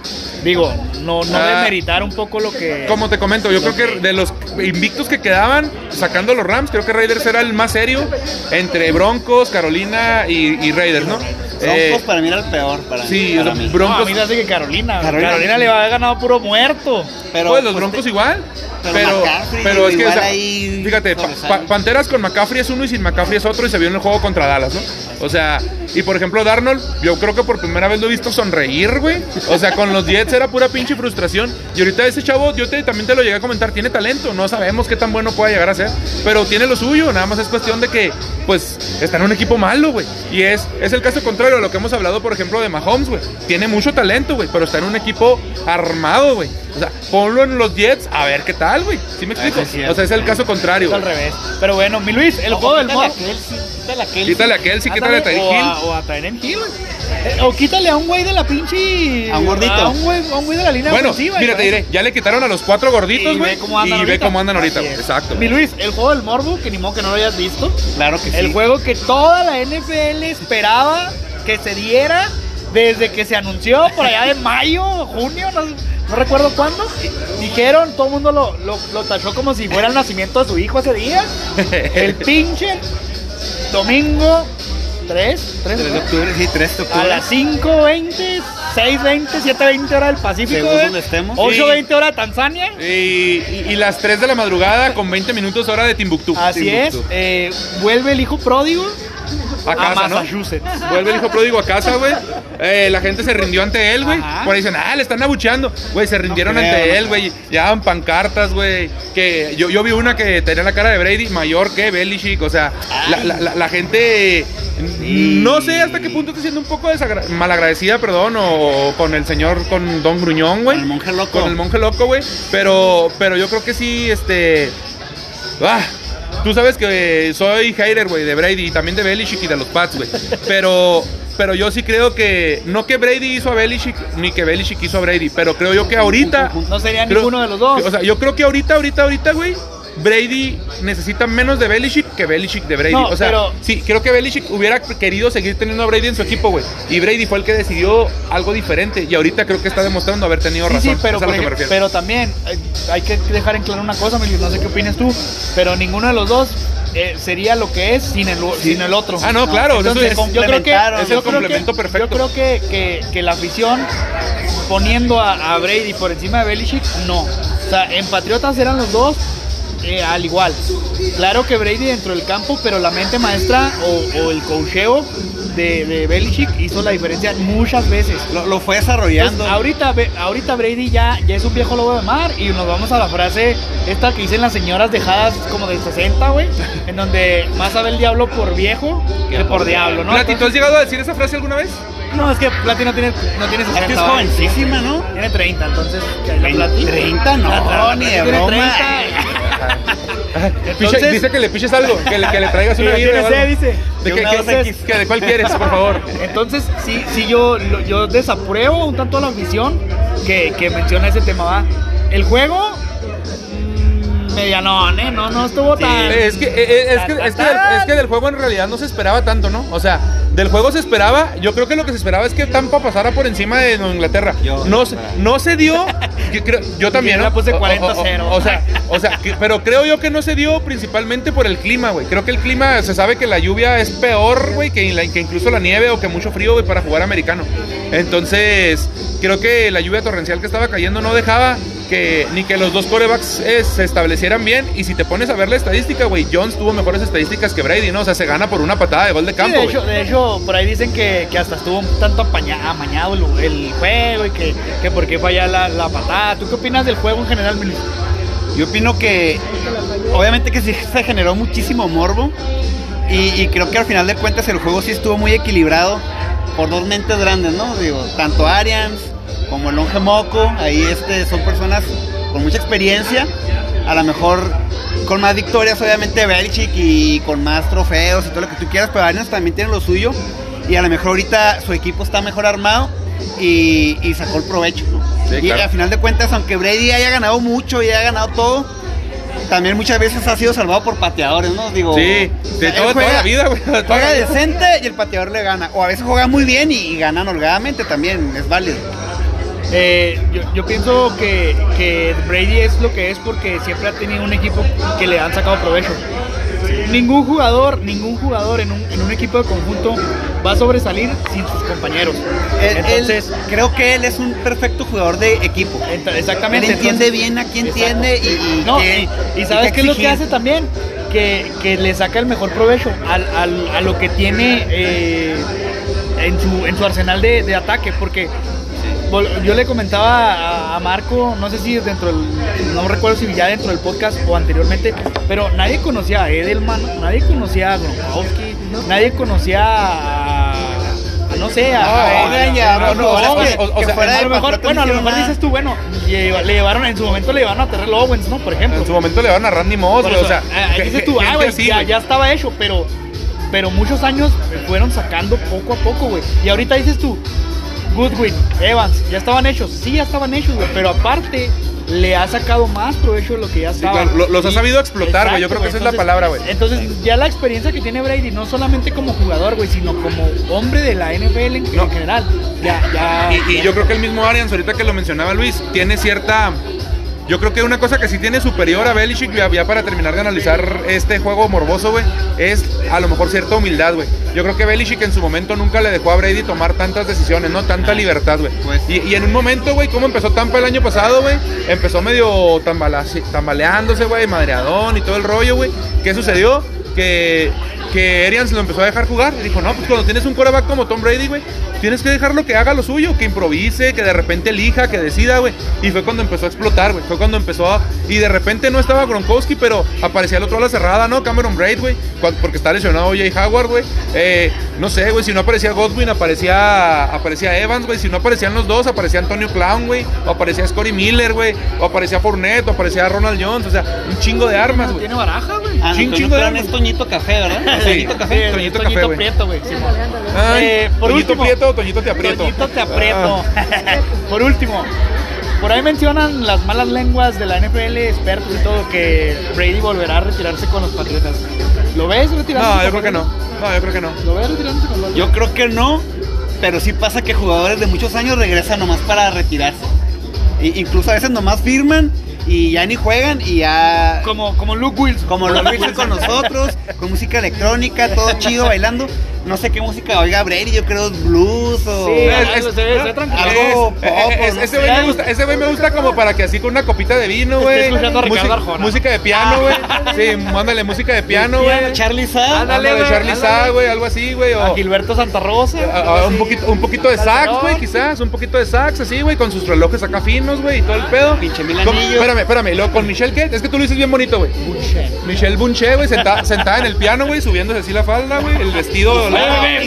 digo, no, no Ah. demeritar un poco lo que. Como te comento, yo creo que de los invictos que quedaban, sacando los Rams, creo que Raiders era el más serio entre Broncos, Carolina y, y Raiders, ¿no? Eh, Broncos para mí era el peor. Para sí, mí, para mí. Broncos- No, a mí me hace que Carolina. Carolina. Carolina, le va a haber ganado puro muerto. Pero, pues los pues, Broncos te- igual. pero Pero, pero es que, o sea, ahí fíjate, pa- pa- Panteras con McCaffrey es uno y sin McCaffrey es otro y se vio en el juego contra Dallas, ¿no? O sea, y por ejemplo, Darnold, yo creo que por primera vez lo he visto sonreír, güey. O sea, con los Jets era pura pinche frustración. Y ahorita ese chavo, yo te, también te lo llegué a comentar, tiene talento, no sabemos qué tan bueno pueda llegar a ser, pero tiene lo suyo, nada más es cuestión de que, pues, está en un equipo malo, güey. Y es, es el caso contrario a lo que hemos hablado, por ejemplo, de Mahomes, güey. Tiene mucho talento, güey, pero está en un equipo armado, güey. O sea, ponlo en los Jets a ver qué tal, güey. ¿Sí me explico? sí es cierto. o sea, es el caso contrario. Es al revés. Pero bueno, mi Luis, el juego del. Kelsey, quítale a Kelsey. Quítale a Kelsey, quítale a Tyreek o Hill. a- O a Tyreek Hill. Eh, O quítale a un güey de la pinche. A un gordito. A un güey, a un güey de la línea Bueno, ofensiva. mira, y te diré, ya le quitaron a los cuatro gorditos, Y güey. ve cómo andan Y ve cómo andan ahorita. Exacto. Mi Luis, el juego del morbo, que ni modo que no lo hayas visto. Claro que sí. El juego que toda la NFL esperaba que se diera desde que se anunció por allá de mayo, junio, no, no recuerdo cuándo, dijeron, todo el mundo lo, lo, lo tachó como si fuera el nacimiento de su hijo ese día. El pinche domingo 3, 3, 3 de octubre, sí, 3 de a octubre. las 5.20, 6.20, 7.20 hora del Pacífico, Según güey. donde estemos. 8.20 hora de Tanzania. Y, y- y las 3 de la madrugada con 20 minutos hora de Timbuktu. Así es, Timbuktu. eh, vuelve el hijo pródigo A casa, ¿no? Massachusetts. Vuelve el hijo pródigo a casa, güey. Eh, la gente se rindió ante él, güey. Por ahí dicen, ah, le están abucheando. Güey, se rindieron No creo, ante no él, güey. Llevaban pancartas, güey. Que yo, yo vi una que tenía la cara de Brady mayor que Belichick. O sea, la, la- la- la gente. No sé hasta qué punto está siendo un poco malagradecida, perdón, o con el señor, con Don Gruñón, güey. Con el monje loco. Con el monje loco, güey. Pero, pero yo creo que sí, este. Ah, tú sabes que soy hater, güey, de Brady y también de Belichick y de los Pats, güey. Pero, pero yo sí creo que. No que Brady hizo a Belichick, ni que Belichick hizo a Brady, pero creo yo que ahorita. No sería creo- ninguno de los dos. O sea, yo creo que ahorita, ahorita, ahorita, güey. Brady necesita menos de Belichick que Belichick de Brady. No, o sea, pero- sí, creo que Belichick hubiera querido seguir teniendo a Brady en su equipo, güey. Y Brady fue el que decidió algo diferente. Y ahorita creo que está demostrando haber tenido Sí, razón. sí, pero, por ejemplo, pero también eh, hay que dejar en claro una cosa, Emilio, no sé qué opinas tú, pero ninguno de los dos eh, sería lo que es sin el, sin el otro. Ah, no, claro, eso Entonces, es- yo creo que. Es el creo que- complemento perfecto. Yo creo que, que, que la afición poniendo a, a Brady por encima de Belichick, no. O sea, en Patriotas eran los dos eh, al igual. Claro que Brady dentro del campo, pero la mente maestra o, o el cocheo de, de Belichick hizo la diferencia muchas veces. Lo, lo fue desarrollando. Entonces, ahorita, ahorita Brady ya, ya es un viejo lobo de mar y nos vamos a la frase esta que dicen las señoras dejadas como de 60, güey, en donde más sabe el diablo por viejo que por diablo, ¿no? Plati, ¿tú has llegado a decir esa frase alguna vez? No, es que Plati no tiene, no tiene 60. es que es jovencísima, ¿no? Tiene 30, entonces. ¿qué, la Plati? 30 no, la ni de broma. 30. Piche- dice que le piches algo, que le, que le traigas una vida. sed, dice. ¿De, 2X. que- de cuál quieres, por favor? Entonces, sí, sí yo, yo desapruebo un tanto la afición que, que menciona ese tema, ¿va? El juego, mm, medianón, ¿eh? No, no estuvo tan... Es que, eh, es, que, es, que del, es que del juego en realidad no se esperaba tanto, ¿no? O sea, del juego se esperaba, yo creo que lo que se esperaba es que Tampa pasara por encima de Inglaterra. Yo- no, se- no se dio, yo, creo- yo también, Yo la puse O- o- 40-0. O, sea, o sea que- pero creo yo que no se dio principalmente por el clima, güey. Creo que el clima, se sabe que la lluvia es peor, güey, que, que incluso la nieve o que mucho frío, güey, para jugar americano. Entonces, creo que la lluvia torrencial que estaba cayendo no dejaba que ni que los dos corebacks eh, se establecieran bien. Y si te pones a ver la estadística, güey, Jones tuvo mejores estadísticas que Brady, ¿no? O sea, se gana por una patada de gol de Sí, campo, de, hecho, de hecho, por ahí dicen que, que hasta estuvo un tanto amañado el, el juego y que, que por qué falla la, la patada. ¿Tú qué opinas del juego en general? Yo opino que obviamente que sí se generó muchísimo morbo y, y creo que al final de cuentas el juego sí estuvo muy equilibrado por dos mentes grandes, ¿no? Digo, tanto Arians como el Longe Moco, ahí este, son personas con mucha experiencia, a lo mejor con más victorias obviamente Belichick y con más trofeos y todo lo que tú quieras, pero Arians también tiene lo suyo y a lo mejor ahorita su equipo está mejor armado y, y sacó el provecho, ¿no? Sí, y claro. al final de cuentas, aunque Brady haya ganado mucho y haya ganado todo, también muchas veces ha sido salvado por pateadores, ¿no? Digo, Sí, o de sea, toda, la vida, güey. Juega la vida. decente y el pateador le gana. O a veces juega muy bien y, y ganan holgadamente también, es válido. Eh, yo, yo pienso que, que Brady es lo que es porque siempre ha tenido un equipo que le han sacado provecho. Ningún jugador, ningún jugador en un, en un equipo de conjunto va a sobresalir sin sus compañeros. Él- él- Entonces, creo que él es un perfecto jugador de equipo. ent- exactamente. Él entiende entonces- bien a quién entiende y, y No, qué- y, y sabes qué es lo que hace también? Que, que le saca el mejor provecho al, al- a lo que tiene eh, en, su, en su arsenal de, de ataque. Porque yo le comentaba a, Marco, no sé si dentro del, no recuerdo si ya dentro del podcast o anteriormente, pero nadie conocía a Edelman, nadie conocía a Gronkowski, nadie conocía a, no sé, a, mejor, bueno, a lo mejor dices tú, bueno, lleva- le llevaron, en su momento le llevaron a Terrell Owens, ¿no? Por ejemplo. En su momento le van a Randy Moss, güey. O eso, sea, que- dices tú, ah, güey, ya, ya estaba hecho, pero, pero muchos años fueron sacando poco a poco, güey. Y ahorita dices tú, Goodwin, Evans, ya estaban hechos. Sí, ya estaban hechos, güey. Pero aparte, le ha sacado más provecho de lo que ya Sí, estaba. claro, lo- los ha sabido explotar, güey. Yo creo que esa es la palabra, güey. Entonces, ya la experiencia que tiene Brady, no solamente como jugador, güey, sino como hombre de la NFL en, No. en general. Ya, ya. Y, y ya- yo creo que el mismo Arians, ahorita que lo mencionaba Luis, tiene cierta. Yo creo que una cosa que sí tiene superior a Belichick, ya, ya para terminar de analizar este juego morboso, güey, es a lo mejor cierta humildad, güey. Yo creo que Belichick en su momento nunca le dejó a Brady tomar tantas decisiones, ¿no? Tanta libertad, güey. Pues. Y, y en un momento, güey, como empezó Tampa el año pasado, güey, empezó medio tambaleándose, güey, madreadón y todo el rollo, güey. ¿Qué sucedió? Que, que Arians lo empezó a dejar jugar. Y dijo, no, pues cuando tienes un coreback como Tom Brady, güey, tienes que dejarlo que haga lo suyo, que improvise, que de repente elija, que decida, güey. Y fue cuando empezó a explotar, güey. Fue cuando empezó a... Y de repente no estaba Gronkowski, pero aparecía el otro a la cerrada, ¿no? Cameron Braid, güey. Porque está lesionado Jay Howard, güey. Eh, no sé, güey, si no aparecía Godwin, aparecía, aparecía Evans, güey. Si no aparecían los dos, aparecía Antonio Clown, güey. O aparecía Scotty Miller, güey. O aparecía Fournette, o aparecía Ronald Jones. O sea, un chingo de armas, güey. Tiene baraja, güey. Ah, Chin, no, chingo de es Toñito Café, ¿verdad? Sí. Toñito Café. Sí, Toñito Toñito Café. Prieto, güey. Ay, Eh, por Toñito último. Prieto o Toñito te aprieto. Toñito te aprieto. por último, por ahí mencionan las malas lenguas de la NFL, expertos y todo, que Brady volverá a retirarse con los Patriotas. ¿Lo ves retirándose? No, yo creo que no. No, yo creo que no. ¿Lo ves retirándose con los Yo creo que no, pero sí pasa que jugadores de muchos años regresan nomás para retirarse. Incluso a veces nomás firman y ya ni juegan y ya... Como, como Luke Wilson. Como lo Wilson con nosotros, con música electrónica, todo chido, bailando. No sé qué música oiga Brady, yo creo blues o... Sí, Es- es- algo Es- pop, es- no ese güey me gusta, ese güey me gusta como para que así con una copita de vino, güey. Música- de piano, güey. Sí, mándale música de piano, güey. Charlie Sa. Ándale, güey, Charlie. Sa, güey, algo así, güey. A O, Gilberto Santa Rosa. a- a- algo Ah, un poquito, un poquito de sax, güey, quizás, un poquito de sax, así, güey, con sus relojes acá finos, güey, y todo el pedo. Pinche mil Con- anillos. Espérame, espérame, luego con Michelle, ¿qué? Es que tú lo dices bien bonito, güey. Michelle Bunché, güey, sentada, sentada en el piano, güey, subiéndose así la falda, güey, el vestido. Oye, la- oye,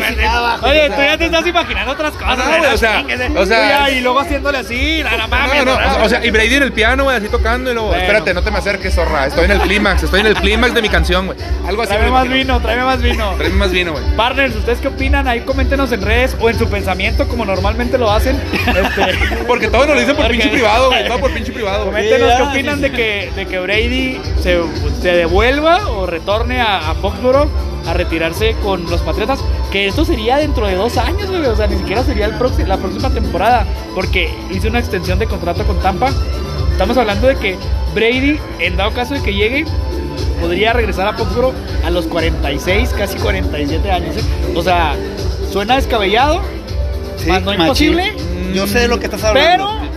oye, Oye, tú ya te estás imaginando otras cosas. No, güey, o sea, Chinguese. o sea- y luego haciéndole así, la la mames. No, no, o sea, y Brady en el piano, güey, así tocando y luego, Bueno. espérate, no te me acerques, zorra, estoy en el clímax, estoy en el clímax de mi canción, güey. Algo así. Tráeme me más vino, tráeme más vino. Tráeme más vino, güey. Partners, ¿ustedes qué opinan? Ahí coméntenos en redes o en su pensamiento como normalmente lo hacen. Este, Porque todos nos lo dicen por Porque- pinche privado, güey, todo por pinche privado. Coméntenos qué opinan sí, de que, de que Brady se, se devuelva o retorne a, a Foxborough a retirarse con los Patriotas. Que esto sería dentro de dos años, güey. O sea, ni siquiera sería el próximo, la próxima temporada. Porque hizo una extensión de contrato con Tampa. Estamos hablando de que Brady, en dado caso de que llegue, podría regresar a Foxborough a los 46, casi 47 años. ¿eh? O sea, suena descabellado, Sí, más no machín. imposible. Yo sé de lo que estás Pero, hablando.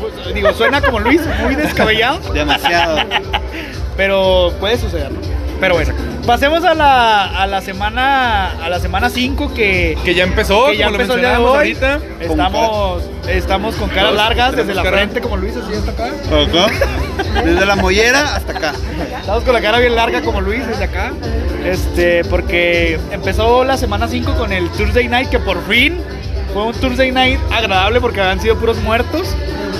pues, digo, suena como Luis, muy descabellado. Demasiado. Pero puede suceder. Pero bueno, pasemos a la, a la semana a la semana 5 que, Que ya empezó, que ya como lo empezó de mencionábamos hoy. ahorita. Estamos, estamos con caras largas desde la cara. frente como Luis, así hasta acá. Ajá. Desde la mollera hasta acá. Estamos con la cara bien larga como Luis desde acá. Este, porque empezó la semana 5 con el Thursday Night que por fin fue un Thursday Night agradable porque habían sido puros muertos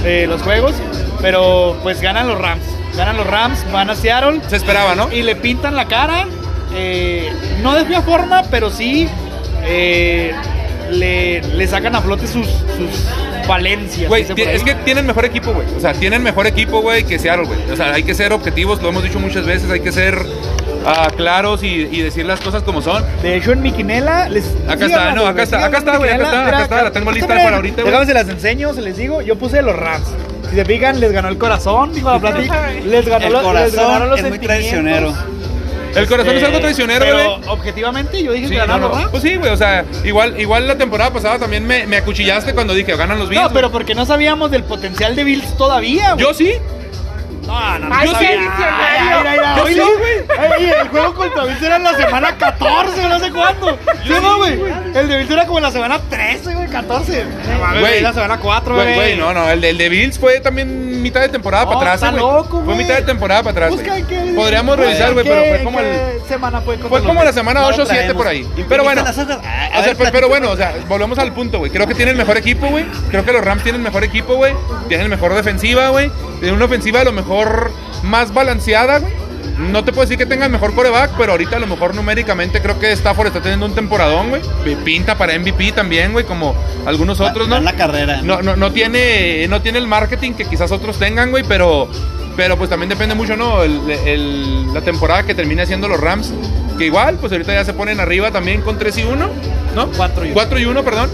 eh, los juegos. Pero pues ganan los Rams. Ganan los Rams, van a Seattle. Se esperaba, ¿no? y le pintan la cara. eh, no de fea forma, pero sí eh, le, le sacan a flote sus, sus falencias. Güey, es que tienen mejor equipo, güey. O sea, tienen mejor equipo, güey, que Seattle, güey. O sea, hay que ser objetivos, lo hemos dicho muchas veces, hay que ser ah, claros y, y decir las cosas como son. De hecho, en mi quinela les. Acá Sí, está, no, acá está, acá está, güey, acá está, acá está, la tengo lista para ahorita, güey. Se las enseño, se les digo. Yo puse los Rams. Si se fijan, les ganó el corazón, dijo la plática. Les ganó El los, les ganaron corazón los es muy traicionero. El corazón es algo traicionero, pero güey. objetivamente yo dije Sí, que no, ganaron no. Rams. Pues sí, güey, o sea, igual, igual la temporada pasada también me, me acuchillaste cuando dije ganan los Bills. No, pero porque no sabíamos del potencial de Bills todavía, güey. Yo sí. No, no, no. Yo sí. Yo sí, güey. El juego contra Bills era en la semana 14, no sé cuándo. ¿Sí o no, güey? El de Bills era como en la semana 13, güey, 14. No mames, Güey. la semana 4, Güey, no, no, el de, el de Bills fue también mitad de temporada No, para atrás, está güey. Fue mitad de temporada para atrás, Busca Podríamos revisar, güey, ¿en pero fue como el... semana fue Fue como la semana No 8 o 7 traemos. por ahí. ¿Y Pero bueno. las hojas? Ah, a O sea, ver, pero bueno, o sea, volvemos al punto, güey. Creo que tienen mejor equipo, güey. Creo que los Rams tienen mejor equipo, güey. Tienen mejor defensiva, güey. Tienen una ofensiva a lo mejor más balanceada, güey. No te puedo decir que tenga el mejor coreback, pero ahorita a lo mejor numéricamente creo que Stafford está teniendo un temporadón, güey. Pinta para MVP también, güey, como algunos otros, ¿no? en la carrera. No, no, no tiene, no tiene el marketing que quizás otros tengan, güey, pero, pero pues también depende mucho, ¿no? El- el- la temporada que termine haciendo los Rams, que igual, pues ahorita ya se ponen arriba también con 3 y 1, ¿no? 4 y uno. 4 y 1, perdón.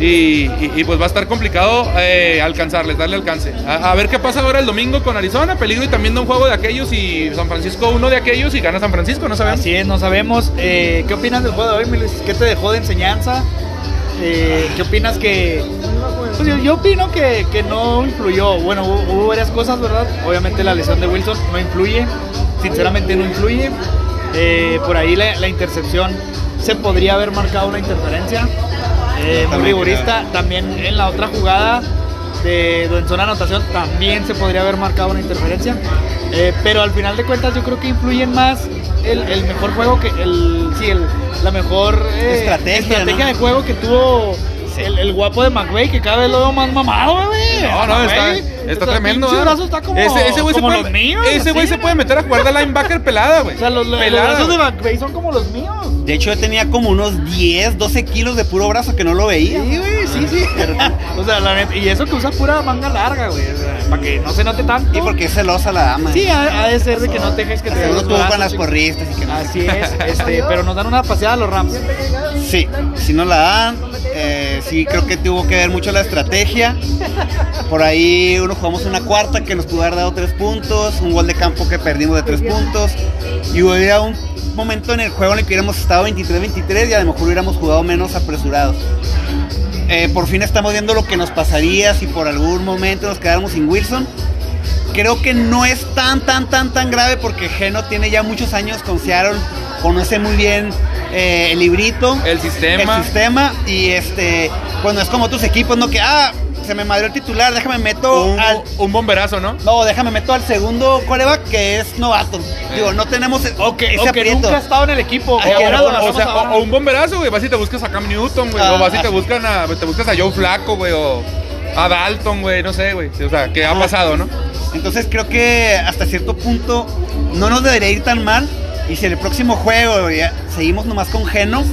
Y, y- y, pues va a estar complicado eh, alcanzarles, darle alcance. A, a ver qué pasa ahora el domingo con Arizona, peligro y también da un juego de aquellos y San Francisco uno de aquellos y gana San Francisco, no sabemos. Así es, no sabemos. Eh, ¿Qué opinas del juego de hoy, mi Luis? ¿Qué te dejó de enseñanza? Eh, ¿Qué opinas que.? Pues yo, yo opino que, que no influyó. Bueno, hubo, hubo varias cosas, ¿verdad? Obviamente la lesión de Wilson no influye. Sinceramente no influye. Eh, por ahí la, la intercepción se podría haber marcado una interferencia. Eh, muy rigurista. También en la otra jugada de, en zona de anotación también se podría haber marcado una interferencia. Eh, pero al final de cuentas yo creo que influyen más el, el mejor juego que el sí el, la mejor eh, Estrategia, estrategia ¿no? de juego que tuvo el, el guapo de McVay que cada vez lo veo más mamado güey No, no, está, Está tremendo. ¿eh? brazo está como, ese ese güey se como puede, los míos ese güey se puede meter a jugar de linebacker pelada, güey. o sea los, brazos de. McVay son como los míos De hecho, yo tenía como unos 10, 12 kilos de puro brazo que no lo veía. Sí, güey, sí, sí. o sea, la neta, y eso que usa pura manga larga, güey. O sea, para que no se note tanto. Y porque es celosa la dama. Sí, ha, ha de ser de que no te dejes que te Seguro tuvo con las porristas y que no. Así es, este, pero nos dan una paseada a los Rams. Sí, si no la dan, eh, sí creo que tuvo que ver mucho la estrategia. Por ahí jugamos una cuarta que nos pudo haber dado tres puntos, un gol de campo que perdimos de tres puntos. Y hubiera un momento en el juego en el que hubiéramos estado 23-23 y a lo mejor hubiéramos jugado menos apresurados. Eh, por fin estamos viendo lo que nos pasaría si por algún momento nos quedáramos sin Wilson. Creo que no es tan, tan, tan, tan grave porque Geno tiene ya muchos años con Seattle, conoce muy bien eh, el librito, El sistema. el sistema y este, cuando es como tus equipos, no que, ah, se me madrió el titular, déjame meto un, al... un bomberazo, ¿no? No, déjame meto al segundo coreback que es novato. Digo, no tenemos ese O que, o que aprieto. nunca ha estado en el equipo. Ay, o ahora sea, o, o un bomberazo, güey. Vas y te buscas a Cam Newton, güey. Ah, o vas y te ah, buscan a, te buscas a Joe Flaco, güey. O a Dalton, güey. No sé, güey. O sea, que ha Ajá. pasado, ¿no? Entonces creo que hasta cierto punto no nos debería ir tan mal. Y si en el próximo juego ya seguimos nomás con Geno,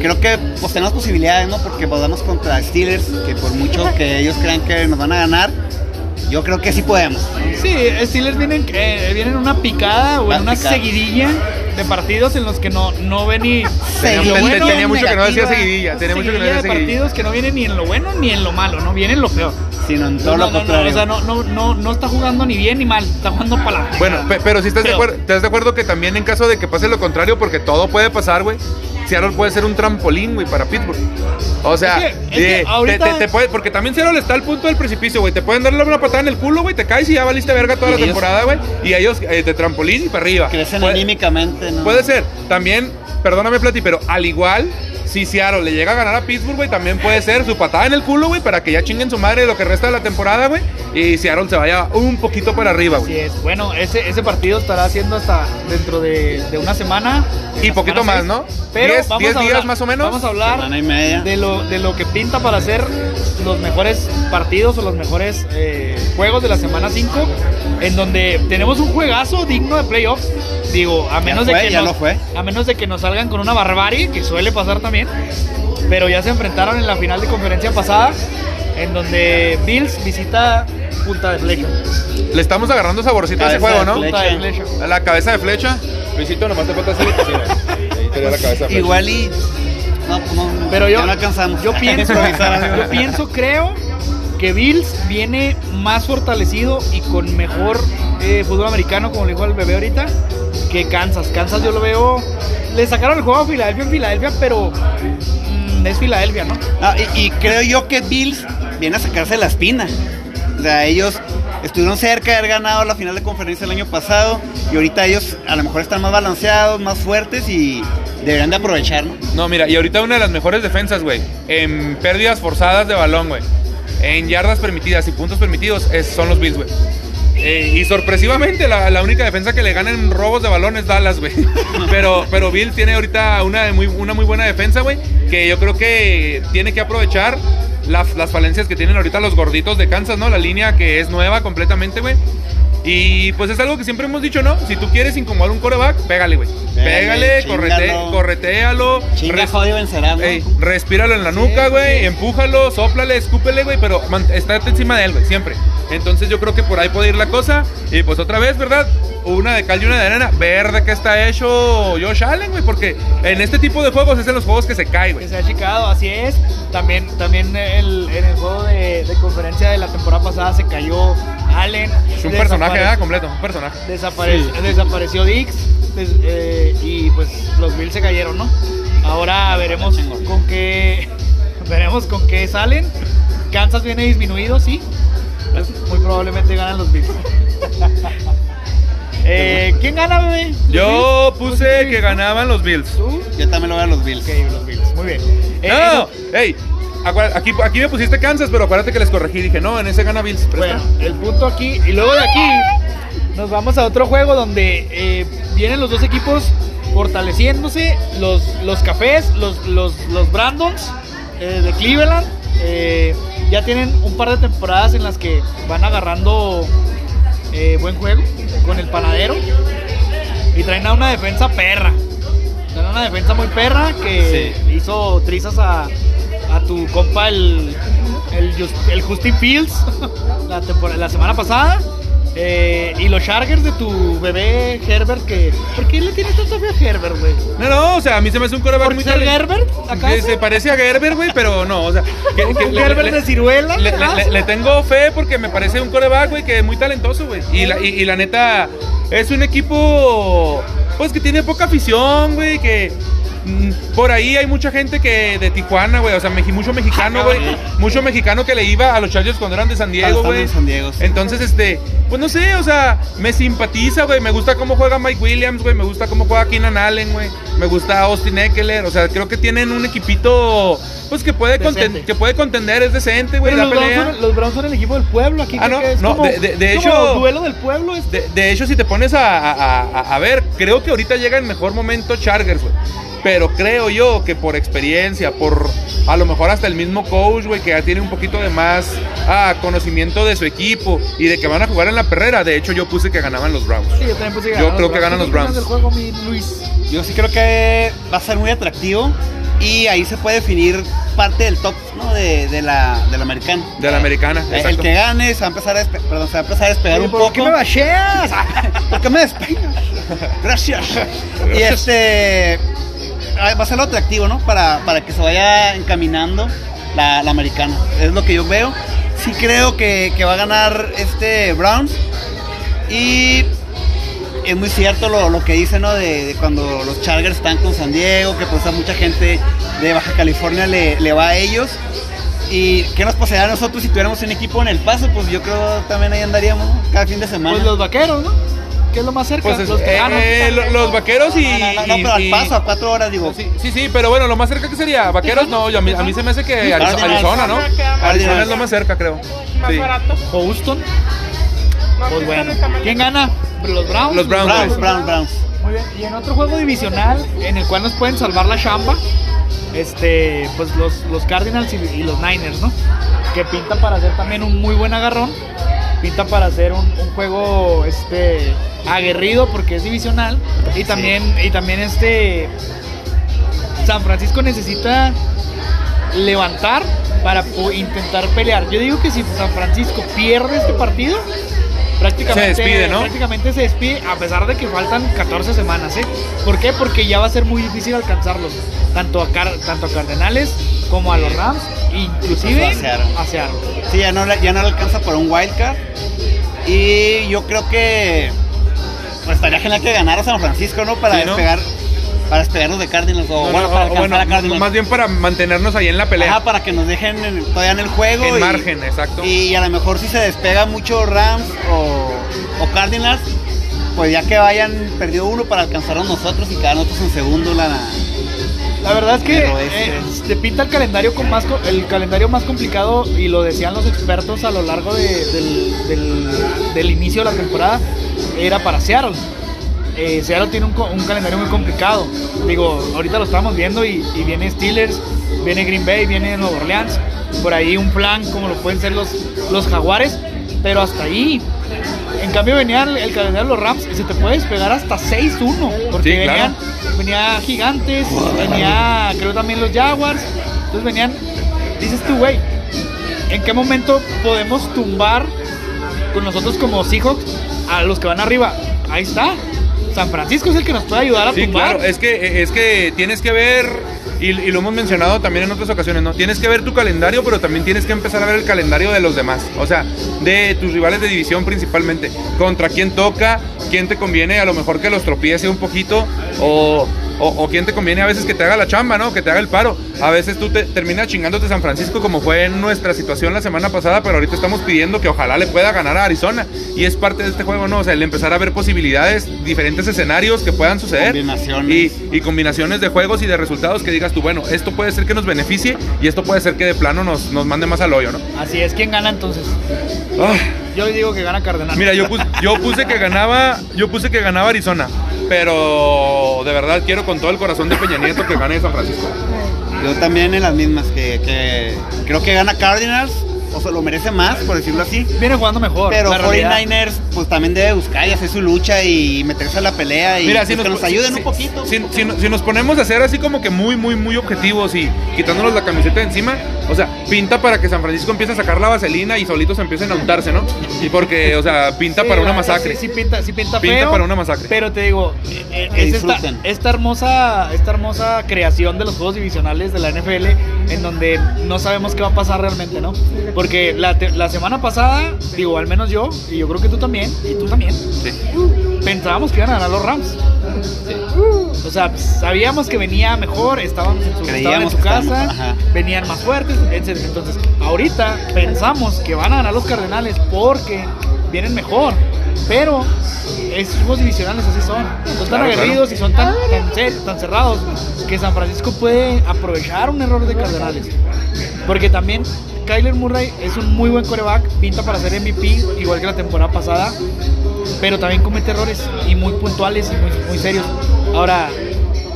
creo que pues tenemos posibilidades, ¿no? Porque podamos contra Steelers, que por mucho que ellos crean que nos van a ganar, yo creo que sí podemos. Sí, Steelers vienen, eh, vienen en una picada o en una picada. seguidilla de partidos en los que no, no ven ni Tenía, lo bueno, tenía mucho que no decía seguidilla. Tenía mucho que no seguidilla decía de partidos que no vienen ni en lo bueno ni en lo malo, no vienen en lo peor. Sino en todo No, lo no, no, contrario. o sea, no, no, no, no está jugando ni bien ni mal, está jugando para la Bueno, pe- pero si estás de, acuerdo, estás de acuerdo que también en caso de que pase lo contrario, porque todo puede pasar, güey. Seattle puede ser un trampolín, güey, para Pittsburgh. O sea, Es que- es que eh, ahorita- te, te- te puede, porque también Seattle está al punto del precipicio, güey. Te pueden darle una patada en el culo, güey, te caes y ya valiste verga toda Y la ellos- temporada, güey. Y ellos eh, de trampolín y para arriba. Crecen Puede- anímicamente, ¿no? Puede ser. También, perdóname, Plati, pero al igual, si Seattle le llega a ganar a Pittsburgh, güey, también puede ser su patada en el culo, güey, para que ya chinguen su madre lo que resta de la temporada, güey. Y Seattle se vaya un poquito para arriba, Así güey. es. Bueno, ese, ese partido estará haciendo hasta dentro de, de una semana. Y poquito semana más, ¿no? Pero Diez- vamos diez a días hablar- más o menos. Vamos a hablar Semana y media. de lo, de lo que pinta para hacer los mejores partidos o los mejores eh, juegos de la semana 5, en donde tenemos un juegazo digno de playoffs. Digo, a menos de fue, que ya nos, lo fue. a menos de que nos salgan con una barbarie, que suele pasar también. Pero ya se enfrentaron en la final de conferencia pasada, en donde Bills visita Punta de Flecha. Le estamos agarrando saborcito a ese juego, de ¿no? Punta de Flecha. A la cabeza de flecha. Luisito, nomás te falta hacer la cabeza de flecha. Igual y... No, no, Pero yo, no alcanzamos. yo pienso, yo pienso, creo que Bills viene más fortalecido y con mejor eh, fútbol americano, como le dijo el bebé ahorita, que Kansas. Kansas yo lo veo. Le sacaron el juego a Filadelfia en Filadelfia, pero mm, es Filadelfia, ¿no? Ah, y, y creo yo que Bills viene a sacarse la espina. O sea, ellos estuvieron cerca de haber ganado la final de conferencia el año pasado y ahorita ellos a lo mejor están más balanceados, más fuertes y deberían de aprovechar, ¿no? No, mira, y ahorita una de las mejores defensas, güey, en pérdidas forzadas de balón, güey, en yardas permitidas y puntos permitidos, es- son los Bills, güey. Eh, y sorpresivamente, la, la única defensa que le gana en robos de balón es Dallas, güey. Pero, pero Bills tiene ahorita una, muy, una muy buena defensa, güey, que yo creo que tiene que aprovechar las, las falencias que tienen ahorita los gorditos de Kansas, ¿no? La línea que es nueva completamente, güey. Y pues es algo que siempre hemos dicho, ¿no? Si tú quieres incomodar un coreback, pégale, güey. Pégale, correte, corretealo. Chinga jodido vencerá, ¿no? Ey, respíralo en la nuca, güey, empújalo, sóplale, escúpele, güey, pero estate encima de él, güey, siempre. Entonces yo creo que por ahí puede ir la cosa. Y pues otra vez, ¿verdad? Una de cal y una de arena. Verde que está hecho Josh Allen, güey, porque en este tipo de juegos es en los juegos que se cae, que güey. se ha achicado, así es. También, también el- en el juego de, de conferencia de la temporada pasada se cayó Allen. Es un personaje, ¿verdad? Completo, un personaje. desapare- Desapareció Dix des- eh, y pues los Bills se cayeron, ¿no? Ahora veremos con qué veremos con qué salen. Kansas viene disminuido, sí. Pues, muy probablemente ganan los Bills. Eh, ¿Quién gana, bebé? ¿Los Yo Bills? puse ¿Los que ganaban los Bills. ¿Tú? Yo también lo voy a los Bills. Ok, los Bills. Muy bien. Eh, No, hey, acuérdate, aquí, aquí me pusiste Kansas, pero acuérdate que les corregí. Dije, no, en ese gana Bills. Presta. Bueno, el punto aquí, y luego de aquí nos vamos a otro juego donde eh, vienen los dos equipos fortaleciéndose, los, los cafés, los, los, los Brandons eh, de Cleveland, eh, ya tienen un par de temporadas en las que van agarrando buen juego con el panadero y traen a una defensa perra. Traen a una defensa muy perra que hizo trizas a, a tu compa el, el, Just- el Justin Fields la, la semana pasada. Eh, y los Chargers de tu bebé Herbert que... ¿Por qué le tienes tanta fe a Herbert, güey? No, no, o sea, a mí se me hace un coreback ¿Por muy ser talen- Herbert, acaso? Se parece a Gerber, güey, pero no, o sea. que- que ¿Un le- de ciruela? Le, tengo fe porque me parece un coreback, güey, que es muy talentoso, güey. Y la, y, y la neta, es un equipo, pues, que tiene poca afición, güey, que... mm, Por ahí hay mucha gente que de Tijuana, güey, o sea, meji- mucho mexicano, güey, mucho mexicano que le iba a los Chargers cuando eran de San Diego, Estando güey. en San Diego, sí. Entonces, este, pues no sé, o sea, me simpatiza, güey, me gusta cómo juega Mike Williams, güey, me gusta cómo juega Keenan Allen, güey, me gusta Austin Eckler, o sea, creo que tienen un equipito, pues que puede, conten- que puede contender, es decente, güey, la los Browns, son, los Browns son el equipo del pueblo aquí. Ah, no, que es no, como- de- de- de es como hecho- duelo del pueblo. este. De, de hecho, si te pones a, a- a- a ver, creo que ahorita llega en mejor momento Chargers, güey. Pero creo yo que por experiencia, por a lo mejor hasta el mismo coach, güey, que ya tiene un poquito de más ah, conocimiento de su equipo y de que van a jugar en la perrera. De hecho, yo puse que ganaban los Browns. Sí, yo también puse que Yo creo que ganan los ¿Qué opinas Browns. del juego, mi Luis? Yo sí creo que va a ser muy atractivo y ahí se puede definir parte del top ¿no? de, de la, de la americana. De la americana, Eh, El exacto. que gane se va a empezar a, despe- perdón, se va a, empezar a despegar Oye, un ¿Por poco. qué me bacheas? ¿Por qué me despegas? Gracias. Y este va a ser lo atractivo, ¿no? Para, para que se vaya encaminando la, la americana. Es lo que yo veo. Sí creo que, que va a ganar este Browns. Y es muy cierto lo, lo que dice, ¿no? De, de cuando los Chargers están con San Diego, que pues a mucha gente de Baja California le, le va a ellos. ¿Y qué nos pasaría a nosotros si tuviéramos un equipo en el paso? Pues yo creo también ahí andaríamos ¿no? cada fin de semana. Pues los vaqueros, ¿no? ¿Qué es lo más cerca? Pues es- los eh, eh, los vaqueros y. No, no, no, no, y- pero al paso, a cuatro horas, digo. Sí, sí, sí, pero bueno, lo más cerca que sería. Vaqueros no, yo- a mí, a mí se me hace que. Arizona, ¿no? Arizona es lo más cerca, creo. Más Sí. barato. Houston. Pues bueno. ¿Quién gana? ¿Los Browns? Los Browns. Browns, Browns, Browns. Muy bien. Y en otro juego divisional en el cual nos pueden salvar la chamba, este, pues los, los Cardinals y, y los Niners, ¿no? Que pinta para hacer también un muy buen agarrón. Pinta para hacer un, un juego este aguerrido porque es divisional. Y también, y también este San Francisco necesita levantar para intentar pelear. Yo digo que si San Francisco pierde este partido, prácticamente Se despide, ¿no? prácticamente se despide a pesar de que faltan 14 semanas, ¿eh? ¿Por qué? Porque ya va a ser muy difícil alcanzarlos, tanto a Car- tanto a Cardenales como a los Rams, inclusive Incluso a Seattle. a Seattle. Sí, ya no, ya no alcanza para un wildcard. Y yo creo que pues, estaría genial que ganara San Francisco, ¿no? Para Sí, ¿no? despegar para despegarnos de Cardinals. O No, bueno, no, para o alcanzar bueno, a Cardinals. más bien para mantenernos ahí en la pelea. Ajá, para que nos dejen en- todavía en el juego. En y- margen, exacto. Y a lo mejor si se despega mucho Rams o, o Cardinals, pues ya que vayan perdido uno para alcanzarnos nosotros y quedar nosotros en segundo la, La verdad es que eh, te pinta el calendario con más el calendario más complicado y lo decían los expertos a lo largo de- del, del- del inicio de la temporada era para Seattle. Eh, Seattle tiene un, calendario muy complicado. Digo, ahorita lo estamos viendo y, y viene Steelers, viene Green Bay, viene Nueva Orleans, por ahí un plan como lo pueden ser los, los Jaguares, pero hasta ahí. En cambio venía el, el calendario de los Rams y se te puede despegar hasta 6-1. Porque Sí, claro. venían, venía Gigantes, venía creo también los Jaguars. Entonces venían, dices tú, güey, ¿en qué momento podemos tumbar con nosotros como Seahawks a los que van arriba? Ahí está. San Francisco es el que nos puede ayudar a Sí, tumbar. claro, es que, es que tienes que ver, y, lo hemos mencionado también en otras ocasiones, ¿no? Tienes que ver tu calendario, pero también tienes que empezar a ver el calendario de los demás. O sea, de tus rivales de división principalmente. Contra quién toca, quién te conviene, a lo mejor que los tropiece un poquito, o, o, o quién te conviene a veces que te haga la chamba, ¿no? Que te haga el paro. A veces tú te terminas chingándote San Francisco, como fue en nuestra situación la semana pasada, pero ahorita estamos pidiendo que ojalá le pueda ganar a Arizona. Y es parte de este juego, ¿no? O sea, el empezar a ver posibilidades, diferentes escenarios que puedan suceder. Combinaciones. Y, y combinaciones de juegos y de resultados que digas tú, bueno, esto puede ser que nos beneficie y esto puede ser que de plano nos, nos mande más al hoyo, ¿no? Así es, ¿quién gana entonces? Ah, Yo digo que gana Cardenal. mira, yo yo puse que ganaba, yo puse que ganaba Arizona, pero de verdad quiero con todo el corazón de Peña Nieto que gane San Francisco. Yo también en las mismas, que, que creo que gana Cardinals, o se lo merece más, por decirlo así. Viene jugando mejor. Pero la realidad. 49ers, pues también debe buscar y hacer su lucha y meterse a la pelea y pues, que nos ayuden si- un poquito. Si, si- si nos ponemos a hacer así como que muy, muy, muy objetivos y quitándonos la camiseta de encima, o sea, pinta para que San Francisco empiece a sacar la vaselina y solitos empiecen a untarse, ¿no? Y porque, o sea, pinta Sí, para una masacre. Sí, sí pinta, sí pinta, Pinta feo, para una masacre. Pero te digo, eh, eh, es esta hermosa, esta hermosa creación de los juegos divisionales de la NFL en donde no sabemos qué va a pasar realmente, ¿no? Porque la, te- la semana pasada, digo, al menos yo, y yo creo que tú también, y tú también, Sí. pensábamos que iban a ganar los Rams. O sea, pues, sabíamos que venía mejor, estaban en su, estaban en Creíamos su que casa, estábamos, ajá. venían más fuertes, etc. Entonces, ahorita pensamos que van a ganar los Cardenales porque vienen mejor. Pero esos juegos divisionales así son. Son tan Claro, aguerridos claro. y son tan, tan cerrados que San Francisco puede aprovechar un error de Cardenales. Porque también Kyler Murray es un muy buen coreback, pinta para ser MVP, igual que la temporada pasada, pero también comete errores y muy puntuales y muy, muy serios. Ahora,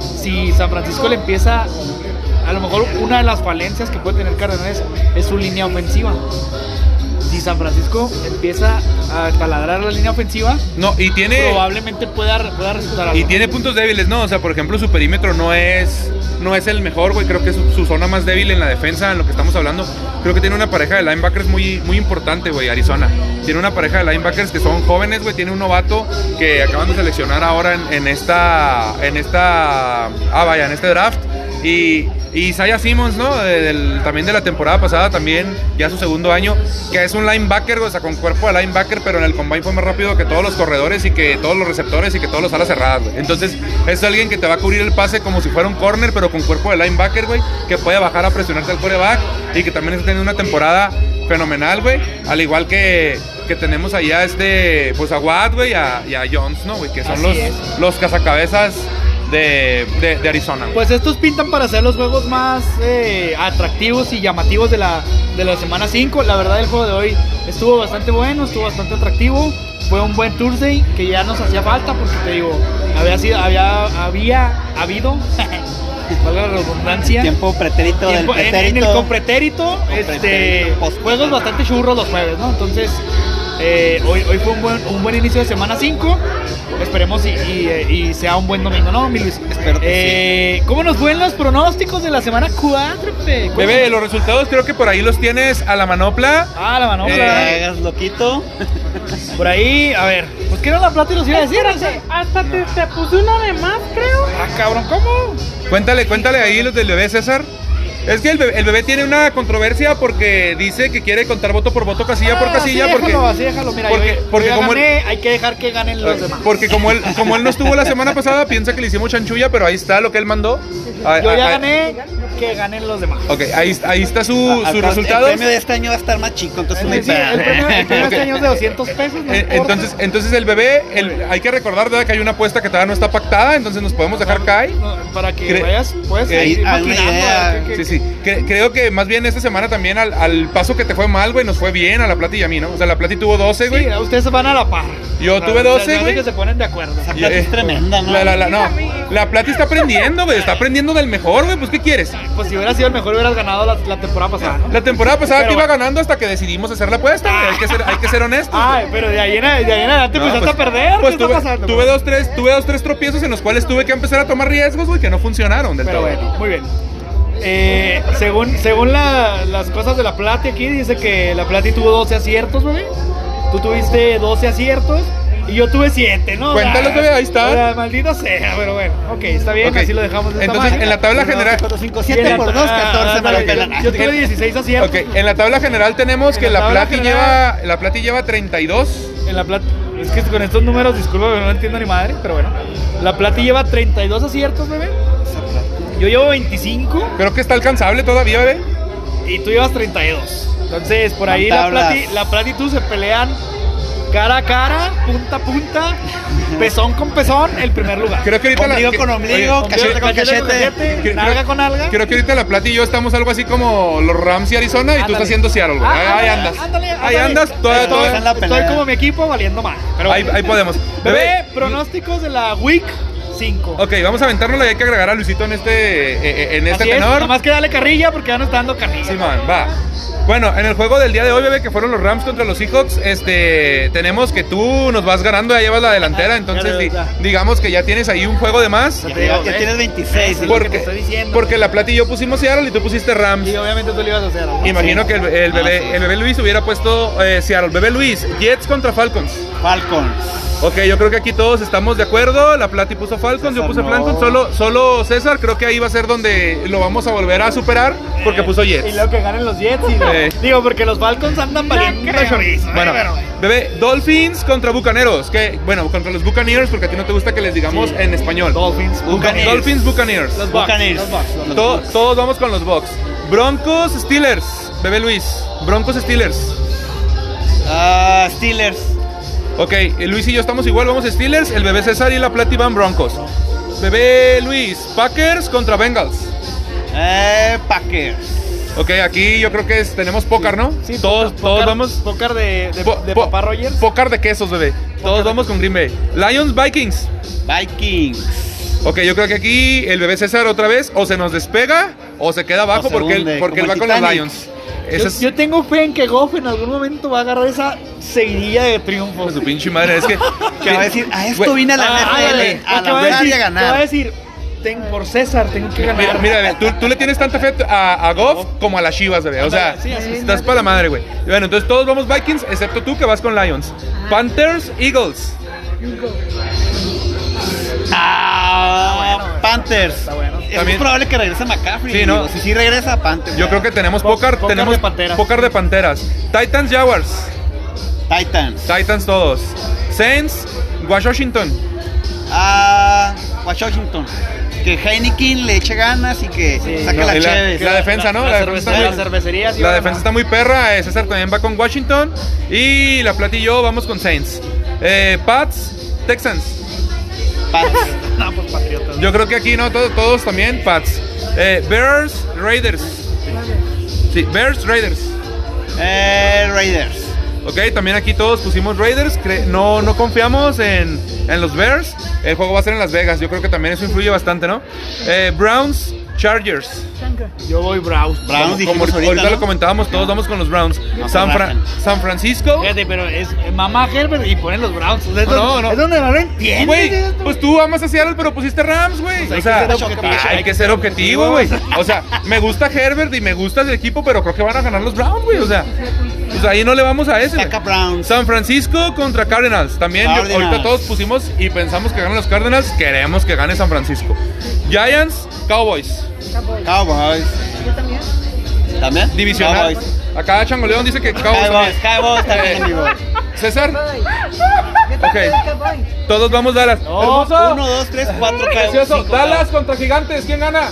si San Francisco le empieza, a lo mejor una de las falencias que puede tener Cardenales es su línea ofensiva. Si San Francisco empieza a taladrar la línea ofensiva, No, y tiene. probablemente pueda, pueda resultar algo. Y tiene puntos débiles, ¿no? O sea, por ejemplo, su perímetro no es no es el mejor, güey. Creo que es su, su zona más débil en la defensa, en lo que estamos hablando. Creo que tiene una pareja de linebackers muy, muy importante, güey, Arizona. Tiene una pareja de linebackers que son jóvenes, güey. Tiene un novato que acaban de seleccionar ahora en, en esta. En esta. Ah, vaya, en este draft. Y, y Isaiah Simmons, ¿no? De- del- también de la temporada pasada, también ya su segundo año, que es un linebacker, o sea, con cuerpo de linebacker, pero en el combine fue más rápido que todos los corredores y que todos los receptores y que todos los alas cerradas, güey. Entonces, es alguien que te va a cubrir el pase como si fuera un corner, pero con cuerpo de linebacker, güey, que puede bajar a presionarte al quarterback y que también está teniendo una temporada fenomenal, güey. Al igual que, que tenemos ahí a este, pues a Watt, güey, y a, y a Jones, ¿no, güey? Que son Así los, es. los cazacabezas de, de, de Arizona. Pues estos pintan para ser los juegos más eh, atractivos y llamativos de la, de la semana 5. La verdad el juego de hoy estuvo bastante bueno, estuvo bastante atractivo. Fue un buen Tuesday que ya nos hacía falta porque te digo, había sido, había, había habido, valga la redundancia, Tiempo pretérito del tiempo- en, en pretérito. el compretérito, este, Compretérito, post- juegos bastante churros los jueves, ¿no? Entonces, eh, hoy, hoy fue un buen, un buen inicio de semana 5. Esperemos y, y, eh, y sea un buen domingo, ¿no, mi Luis? Espero que Eh, ¿Cómo nos fue en los pronósticos de la semana 4, Fe? Bebé, los resultados creo que por ahí los tienes a la manopla. Ah, la manopla. No Eh, hagas loquito. Por ahí, a ver, pues ¿qué era la plata y los iba a decir? Hasta te, te puse uno de más, creo. Ah, cabrón, ¿cómo? Cuéntale, cuéntale ahí los del bebé César. Es que el bebé, el bebé tiene una controversia porque dice que quiere contar voto por voto, casilla por Ah, casilla, sí, porque, déjalo, así déjalo, mira, porque- yo, yo porque ya como gané, hay que dejar que ganen los demás. porque como él, como él no estuvo la semana pasada, piensa que le hicimos chanchulla, pero ahí está lo que él mandó. Ah, Yo ah, ya ah, gané, que ganen los demás. Ok, ahí, ahí está su, al- resultados. El premio de este año va a estar más chico, entonces no hay Sí, el premio, el premio este Ok. año es de 200 pesos, no Eh. Entonces, entonces el bebé, el- hay que recordar ¿verdad? que hay una apuesta que todavía no está pactada, entonces nos podemos dejar caer. No, para que Cre- vayas, ir maquinando, idea. qué- Sí, sí. Cre- creo que más bien esta semana también al, al paso que te fue mal, güey, nos fue bien a la Plati y a mí, ¿no? O sea, la Plati tuvo 12, güey. Sí, ustedes van a la par. Yo tuve se- 12, se hace güey. que se ponen de acuerdo. Esa plata es tremenda, ¿no? La, la, la, no. La Plati está aprendiendo, güey. Está aprendiendo del mejor, güey. Pues, ¿qué quieres? Pues si hubiera sido el mejor, hubieras ganado la, la temporada pasada. ¿no? La temporada pasada Pero te iba bueno. ganando hasta que decidimos hacer la apuesta, güey. Hay que ser, hay que ser honestos. Ay, pero de ahí en, de ahí en adelante No, empezaste pues- a perder. Pues ¿Qué tuve, está pasando? tuve dos, tres, tuve dos, tres tropiezos en los cuales tuve que empezar a tomar riesgos, güey, que no funcionaron del Pero todo. bueno, muy bien. Eh, según según la- las cosas de la Plati aquí, dice que la Plati tuvo 12 aciertos, bebé. Tú tuviste 12 aciertos y yo tuve 7, ¿no? Cuéntalos, O sea, bebé, ahí está. o sea, maldito sea, pero bueno. Ok, está bien, Ok. así lo dejamos de Entonces, manera. en la tabla general. 5, Y en 7 la- por 2, 14 me ah, lo ándale, pelan. Yo tuve 16 aciertos. Ok, en la tabla general tenemos En que la la, Plati general- lleva, la Plati lleva 32. En la Plati, es que con estos números, disculpa, no entiendo ni madre, pero bueno. La Plati lleva 32 aciertos, bebé. Yo llevo 25 Creo que está alcanzable todavía, bebé. y tú llevas 32. Entonces, por ahí la. Plati, la Plati y tú se pelean cara a cara, punta a punta, pezón con pezón, el primer lugar. Creo que ahorita Ombligo la, con ombligo, oye, cachete con cachete. Creo- nalga con nalga. Creo que ahorita la Plati y yo estamos algo así como los Rams y Arizona y tú estás haciendo Seattle, güey. Ah, ahí, ahí ándale, andas. ándale, ahí andas, toda, Estoy, toda- está en la estoy pelea. como mi equipo valiendo mal. Pero ahí, podemos. Bebé, pronósticos de la Week 5. Ok, vamos a aventárnosla y hay que agregar a Luisito en este, eh, eh, en este Así es, tenor. nomás que dale carrilla porque ya no está dando carrilla. Sí, man, va. Bueno, en el juego del día de hoy, bebé, que fueron los Rams contra los Seahawks, este, tenemos que tú nos vas ganando, ya llevas la delantera, entonces di- digamos que ya tienes ahí un juego de más. Ya tienes 26. Es lo que Porque, te estoy diciendo. porque la Plata y yo pusimos Seattle y tú pusiste Rams. Y obviamente tú le ibas a hacer. ¿no? Imagino que el, el Ah, bebé, sí. el bebé Luis hubiera puesto eh, Seattle. Bebé Luis, Jets contra Falcons. Falcons. Ok, yo creo que aquí todos estamos de acuerdo. La Plati puso Falcons, yo puse no. Falcons. Solo, solo César, creo que ahí va a ser donde lo vamos a volver a superar porque puso Y Jets. luego que ganen los Jets. Y Eh. Digo, porque los Falcons andan valiendo chorizo. ¿eh? Bueno, Pero- bebé, Dolphins contra Bucaneros. Que, bueno, contra los Buccaneers, porque a ti no te gusta que les digamos en español. Dolphins. Buccaneers. Dolphins, Buccaneers. Los. Buccaneers. Los Bucks, los To- Bucks. todos vamos con los Bucks. Broncos, Steelers. Bebé Luis. Broncos, Steelers. Ah, Steelers. Ok, eh, Luis y yo estamos igual, vamos a Steelers. El bebé César y la Plati van Broncos. Bebé Luis, Packers contra Bengals. Eh, Packers. Ok, aquí yo creo que es- tenemos pócar, ¿no? Sí, todos, todos vamos. Pócar de, de, Po- de po- Papá Rogers. Pócar de quesos, bebé. Todos vamos con Green Bay. Lions, Vikings. Vikings. Ok, yo creo que aquí el bebé César otra vez o se nos despega o se queda abajo se porque, él, porque él va con los. Lions. Yo, es yo tengo fe en que Goff en algún momento va a agarrar esa seguidilla de triunfos. su pinche madre. Es que. Que va a decir, a esto vine a la Ah, NFL, a Que va decir- a que Va a ganar. decir, ten, por César, tengo que ganar. Mira, tú, tú le tienes tanta fe a, a Goff como a las Chivas, bebé. O sea, Sí, es. estás para la madre, güey. Bueno, entonces todos vamos Vikings, excepto tú que vas con Lions. Panthers, Eagles. Ah, Panthers. Está bueno. Es También- muy probable que regrese McCaffrey. Sí, ¿no? digo, Si sí regresa, Panthers. Yo creo que tenemos pócar tenemos de panteras. de panteras. Titans, Jaguars. Titans. Titans todos. Saints, Washington. Ah, Washington. Que Heineken le eche ganas y que saque no, la y la- la defensa, ¿no? La, La cervecería, defensa muy- cervecería sí defensa está muy perra. eh, César también va con Washington. Y la Plata y yo vamos con Saints. Eh, Pats, Texans. Pats. No, pues patriotas. Yo creo que aquí no, todos, todos también Pats. Eh, Bears, Raiders. Sí, Bears, Raiders. Eh, Raiders. Ok, también aquí todos pusimos Raiders. No, no confiamos en, en los Bears. El juego va a ser en Las Vegas. Yo creo que también eso influye bastante, ¿no? Eh, Browns, Chargers. Yo voy Browns. Browns Como- como ahorita, ahorita ¿no? lo comentábamos, todos vamos con los Browns. No, San, Fra-. San Francisco. Fíjate, pero es mamá Herbert y ponen los Browns. O sea, es No, donde- no. Es donde no lo entiendes. Pues tú amas a Seattle, pero pusiste Rams, güey. Pues o sea, hay que ser objetivo, güey. O sea, me gusta Herbert y me gusta el equipo, pero creo que van a ganar los Browns, güey. O sea, pues ahí no le vamos a ese. San Francisco contra Cardinals. También yo- ahorita todos pusimos y pensamos que ganan los Cardinals. Queremos que gane San Francisco. Giants, Cowboys. Cowboys. Yo también. ¿También? Divisional. Cowboys. Acá Changoleón dice que Cowboys. Cowboys. Cowboys también, amigo. César, Ok. todos vamos Dallas. No, Hermoso. Uno, dos, tres, cuatro, Precioso. cinco. Dallas contra Gigantes. ¿Quién gana?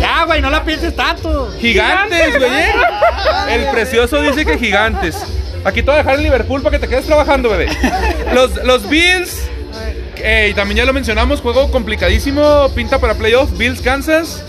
Ya, güey, no la pienses tanto. Gigantes, güey. ¿eh? El precioso dice que gigantes. Aquí te voy a dejar en Liverpool para que te quedes trabajando, bebé. Los, los Bills, eh, y también ya lo mencionamos, juego complicadísimo, pinta para playoff. Bills, Kansas.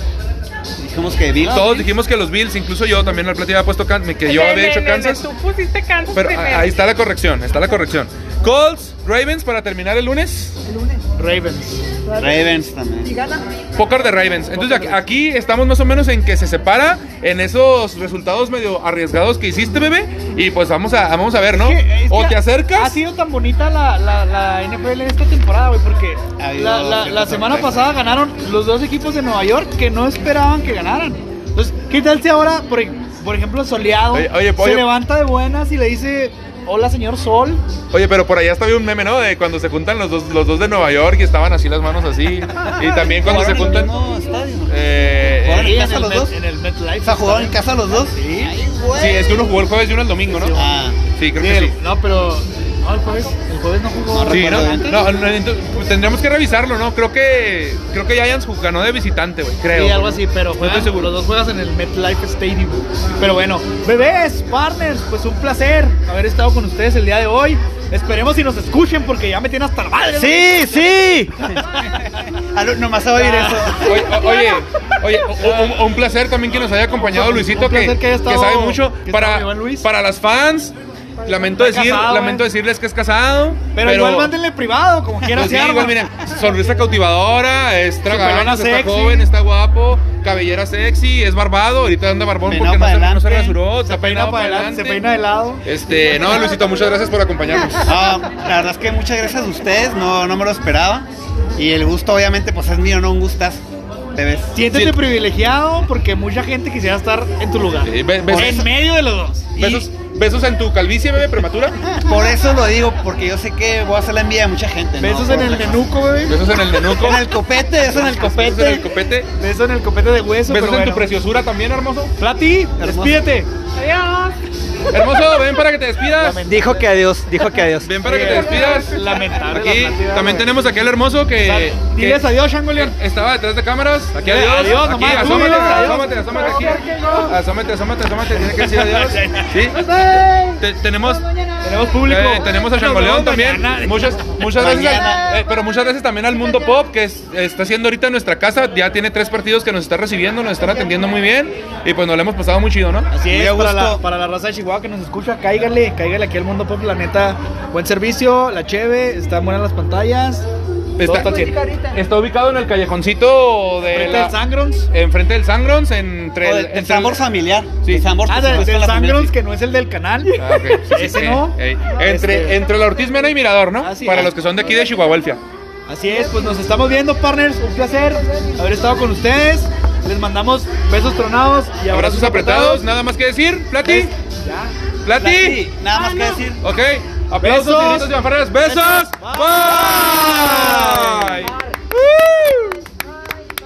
Dijimos que Bills. Todos dijimos que los Bills, incluso yo también al platino había puesto Kansas, que yo había hecho Kansas. Tú pusiste Kansas Pero primero. a- ahí está la corrección, está la corrección. Colts, Ravens para terminar el lunes. El lunes. Ravens. Ravens Y también. gana. Póker de Ravens. Entonces aquí- aquí estamos más o menos en que se separa en esos resultados medio arriesgados que hiciste, bebé. Y pues vamos a, vamos a ver, ¿no? Es que- es O te Ha acercas. sido tan bonita la, la, la NFL esta temporada, güey, porque Ha la, la- semana pasada ganaron los dos equipos de Nueva York que no esperaban que ganaran. Entonces, ¿qué tal si ahora, por, por ejemplo, Soleado Oye, oye, se oye. levanta de buenas y le dice, hola señor Sol? Oye, pero por allá estaba un meme, ¿no? De cuando se juntan los dos, los dos de Nueva York y estaban así las manos así. Y también cuando se ¿Jugaron en el juntan. mismo estadio? eh, ¿Jugaron eh, en casa el los Met- dos? En el MetLife. O sea, ¿jugaron en casa los dos? Sí. Ay, güey. sí, es que uno jugó el jueves y uno el domingo, ¿no? Ah, Sí, creo Sí, que sí. No, pero... No, el jueves, el jueves no jugó. No Sí, ¿no? pues, tendríamos que revisarlo, ¿no? Creo que creo que Giants ganó de visitante, güey. Creo. Sí, algo así, pero juegan, seguro. los dos juegas en el MetLife Stadium. Pero bueno, bebés, partners, pues un placer haber estado con ustedes el día de hoy. Esperemos y nos escuchen porque ya me tienen hasta la madre. ¡Sí, sí! Nomás a oír Ah. eso. Oye, oye, oye, un placer también que nos haya acompañado Un Luisito, que, que haya estado- sabe mucho. que Para, para las fans, lamento, decir, casado, lamento eh. decirles que es casado. Pero, igual mándenle privado, como quieran. Pues sí, igual, miren, sonrisa cautivadora, es tragaños, está sexy. joven, está guapo, cabellera sexy, es barbado, ahorita anda barbón porque no se, no se adelante. rasuró, Se peina para adelante, se peina de lado. Este, no, Luisito, muchas gracias por acompañarnos. No, la verdad es que muchas gracias a ustedes, no, no me lo esperaba. Y el gusto, obviamente, pues es mío, no un gustazo. Te ves. Siéntete Sí. privilegiado porque mucha gente quisiera estar en tu lugar. Sí, ve- besos. en medio de los dos. Besos, besos en tu calvicie, bebé, prematura. Por eso lo digo, porque yo sé que voy a hacer la envidia de mucha gente. ¿no? Besos en el nenuco, bebé. Besos en el nenuco. En el copete, eso en el Besos en copete. el copete. Besos en el copete de hueso. Besos pero en tu preciosura también, hermoso. Plati, despídete. Hermoso, ven para que te despidas. Dijo que adiós, dijo que adiós. Ven para que te despidas. Lamentable. Aquí también tenemos aquí al hermoso que. Diles adiós, Shangolian. Estaba detrás de cámaras. Aquí adiós. adiós, aquí, asómate, asómate, asómate aquí. Asómate, asómate, asómate. Tiene que decir adiós. Sí. Te- tenemos. Tenemos público. eh, tenemos a Changoleón también. Muchas, muchas gracias. al- Mañana. eh, pero muchas gracias también al Mundo Pop que es- está haciendo ahorita en nuestra casa. Ya tiene tres partidos que nos está recibiendo, nos están atendiendo muy bien. Y pues nos lo hemos pasado muy chido, ¿no? Así es, la, para la raza de Chihuahua que nos escucha, cáigale, cáigale aquí al Mundo Pop, la neta. Buen servicio, la cheve, están buenas las pantallas. Está, ubicado en el callejoncito de Frente la- al Sangrons. enfrente del Sangrons, entre el, del, del entre el- familiar. Sí. El sabor Ah, del, del. Sangrons, que no es el del canal. Ah, ok. Sí, sí, Ese sí. no. Ey, Entre, Este- entre la Ortiz Mena y Mirador, ¿no? Así Para es. los que son de aquí de Chihuahua. Así es, pues nos estamos viendo, partners. Un placer haber estado con ustedes. Les mandamos besos tronados y abrazos, abrazos apretados. Nada más que decir, Plati. Ya. Plati. Nada más ah, que decir. Ok. Aplausos, besos, y besos. Bye.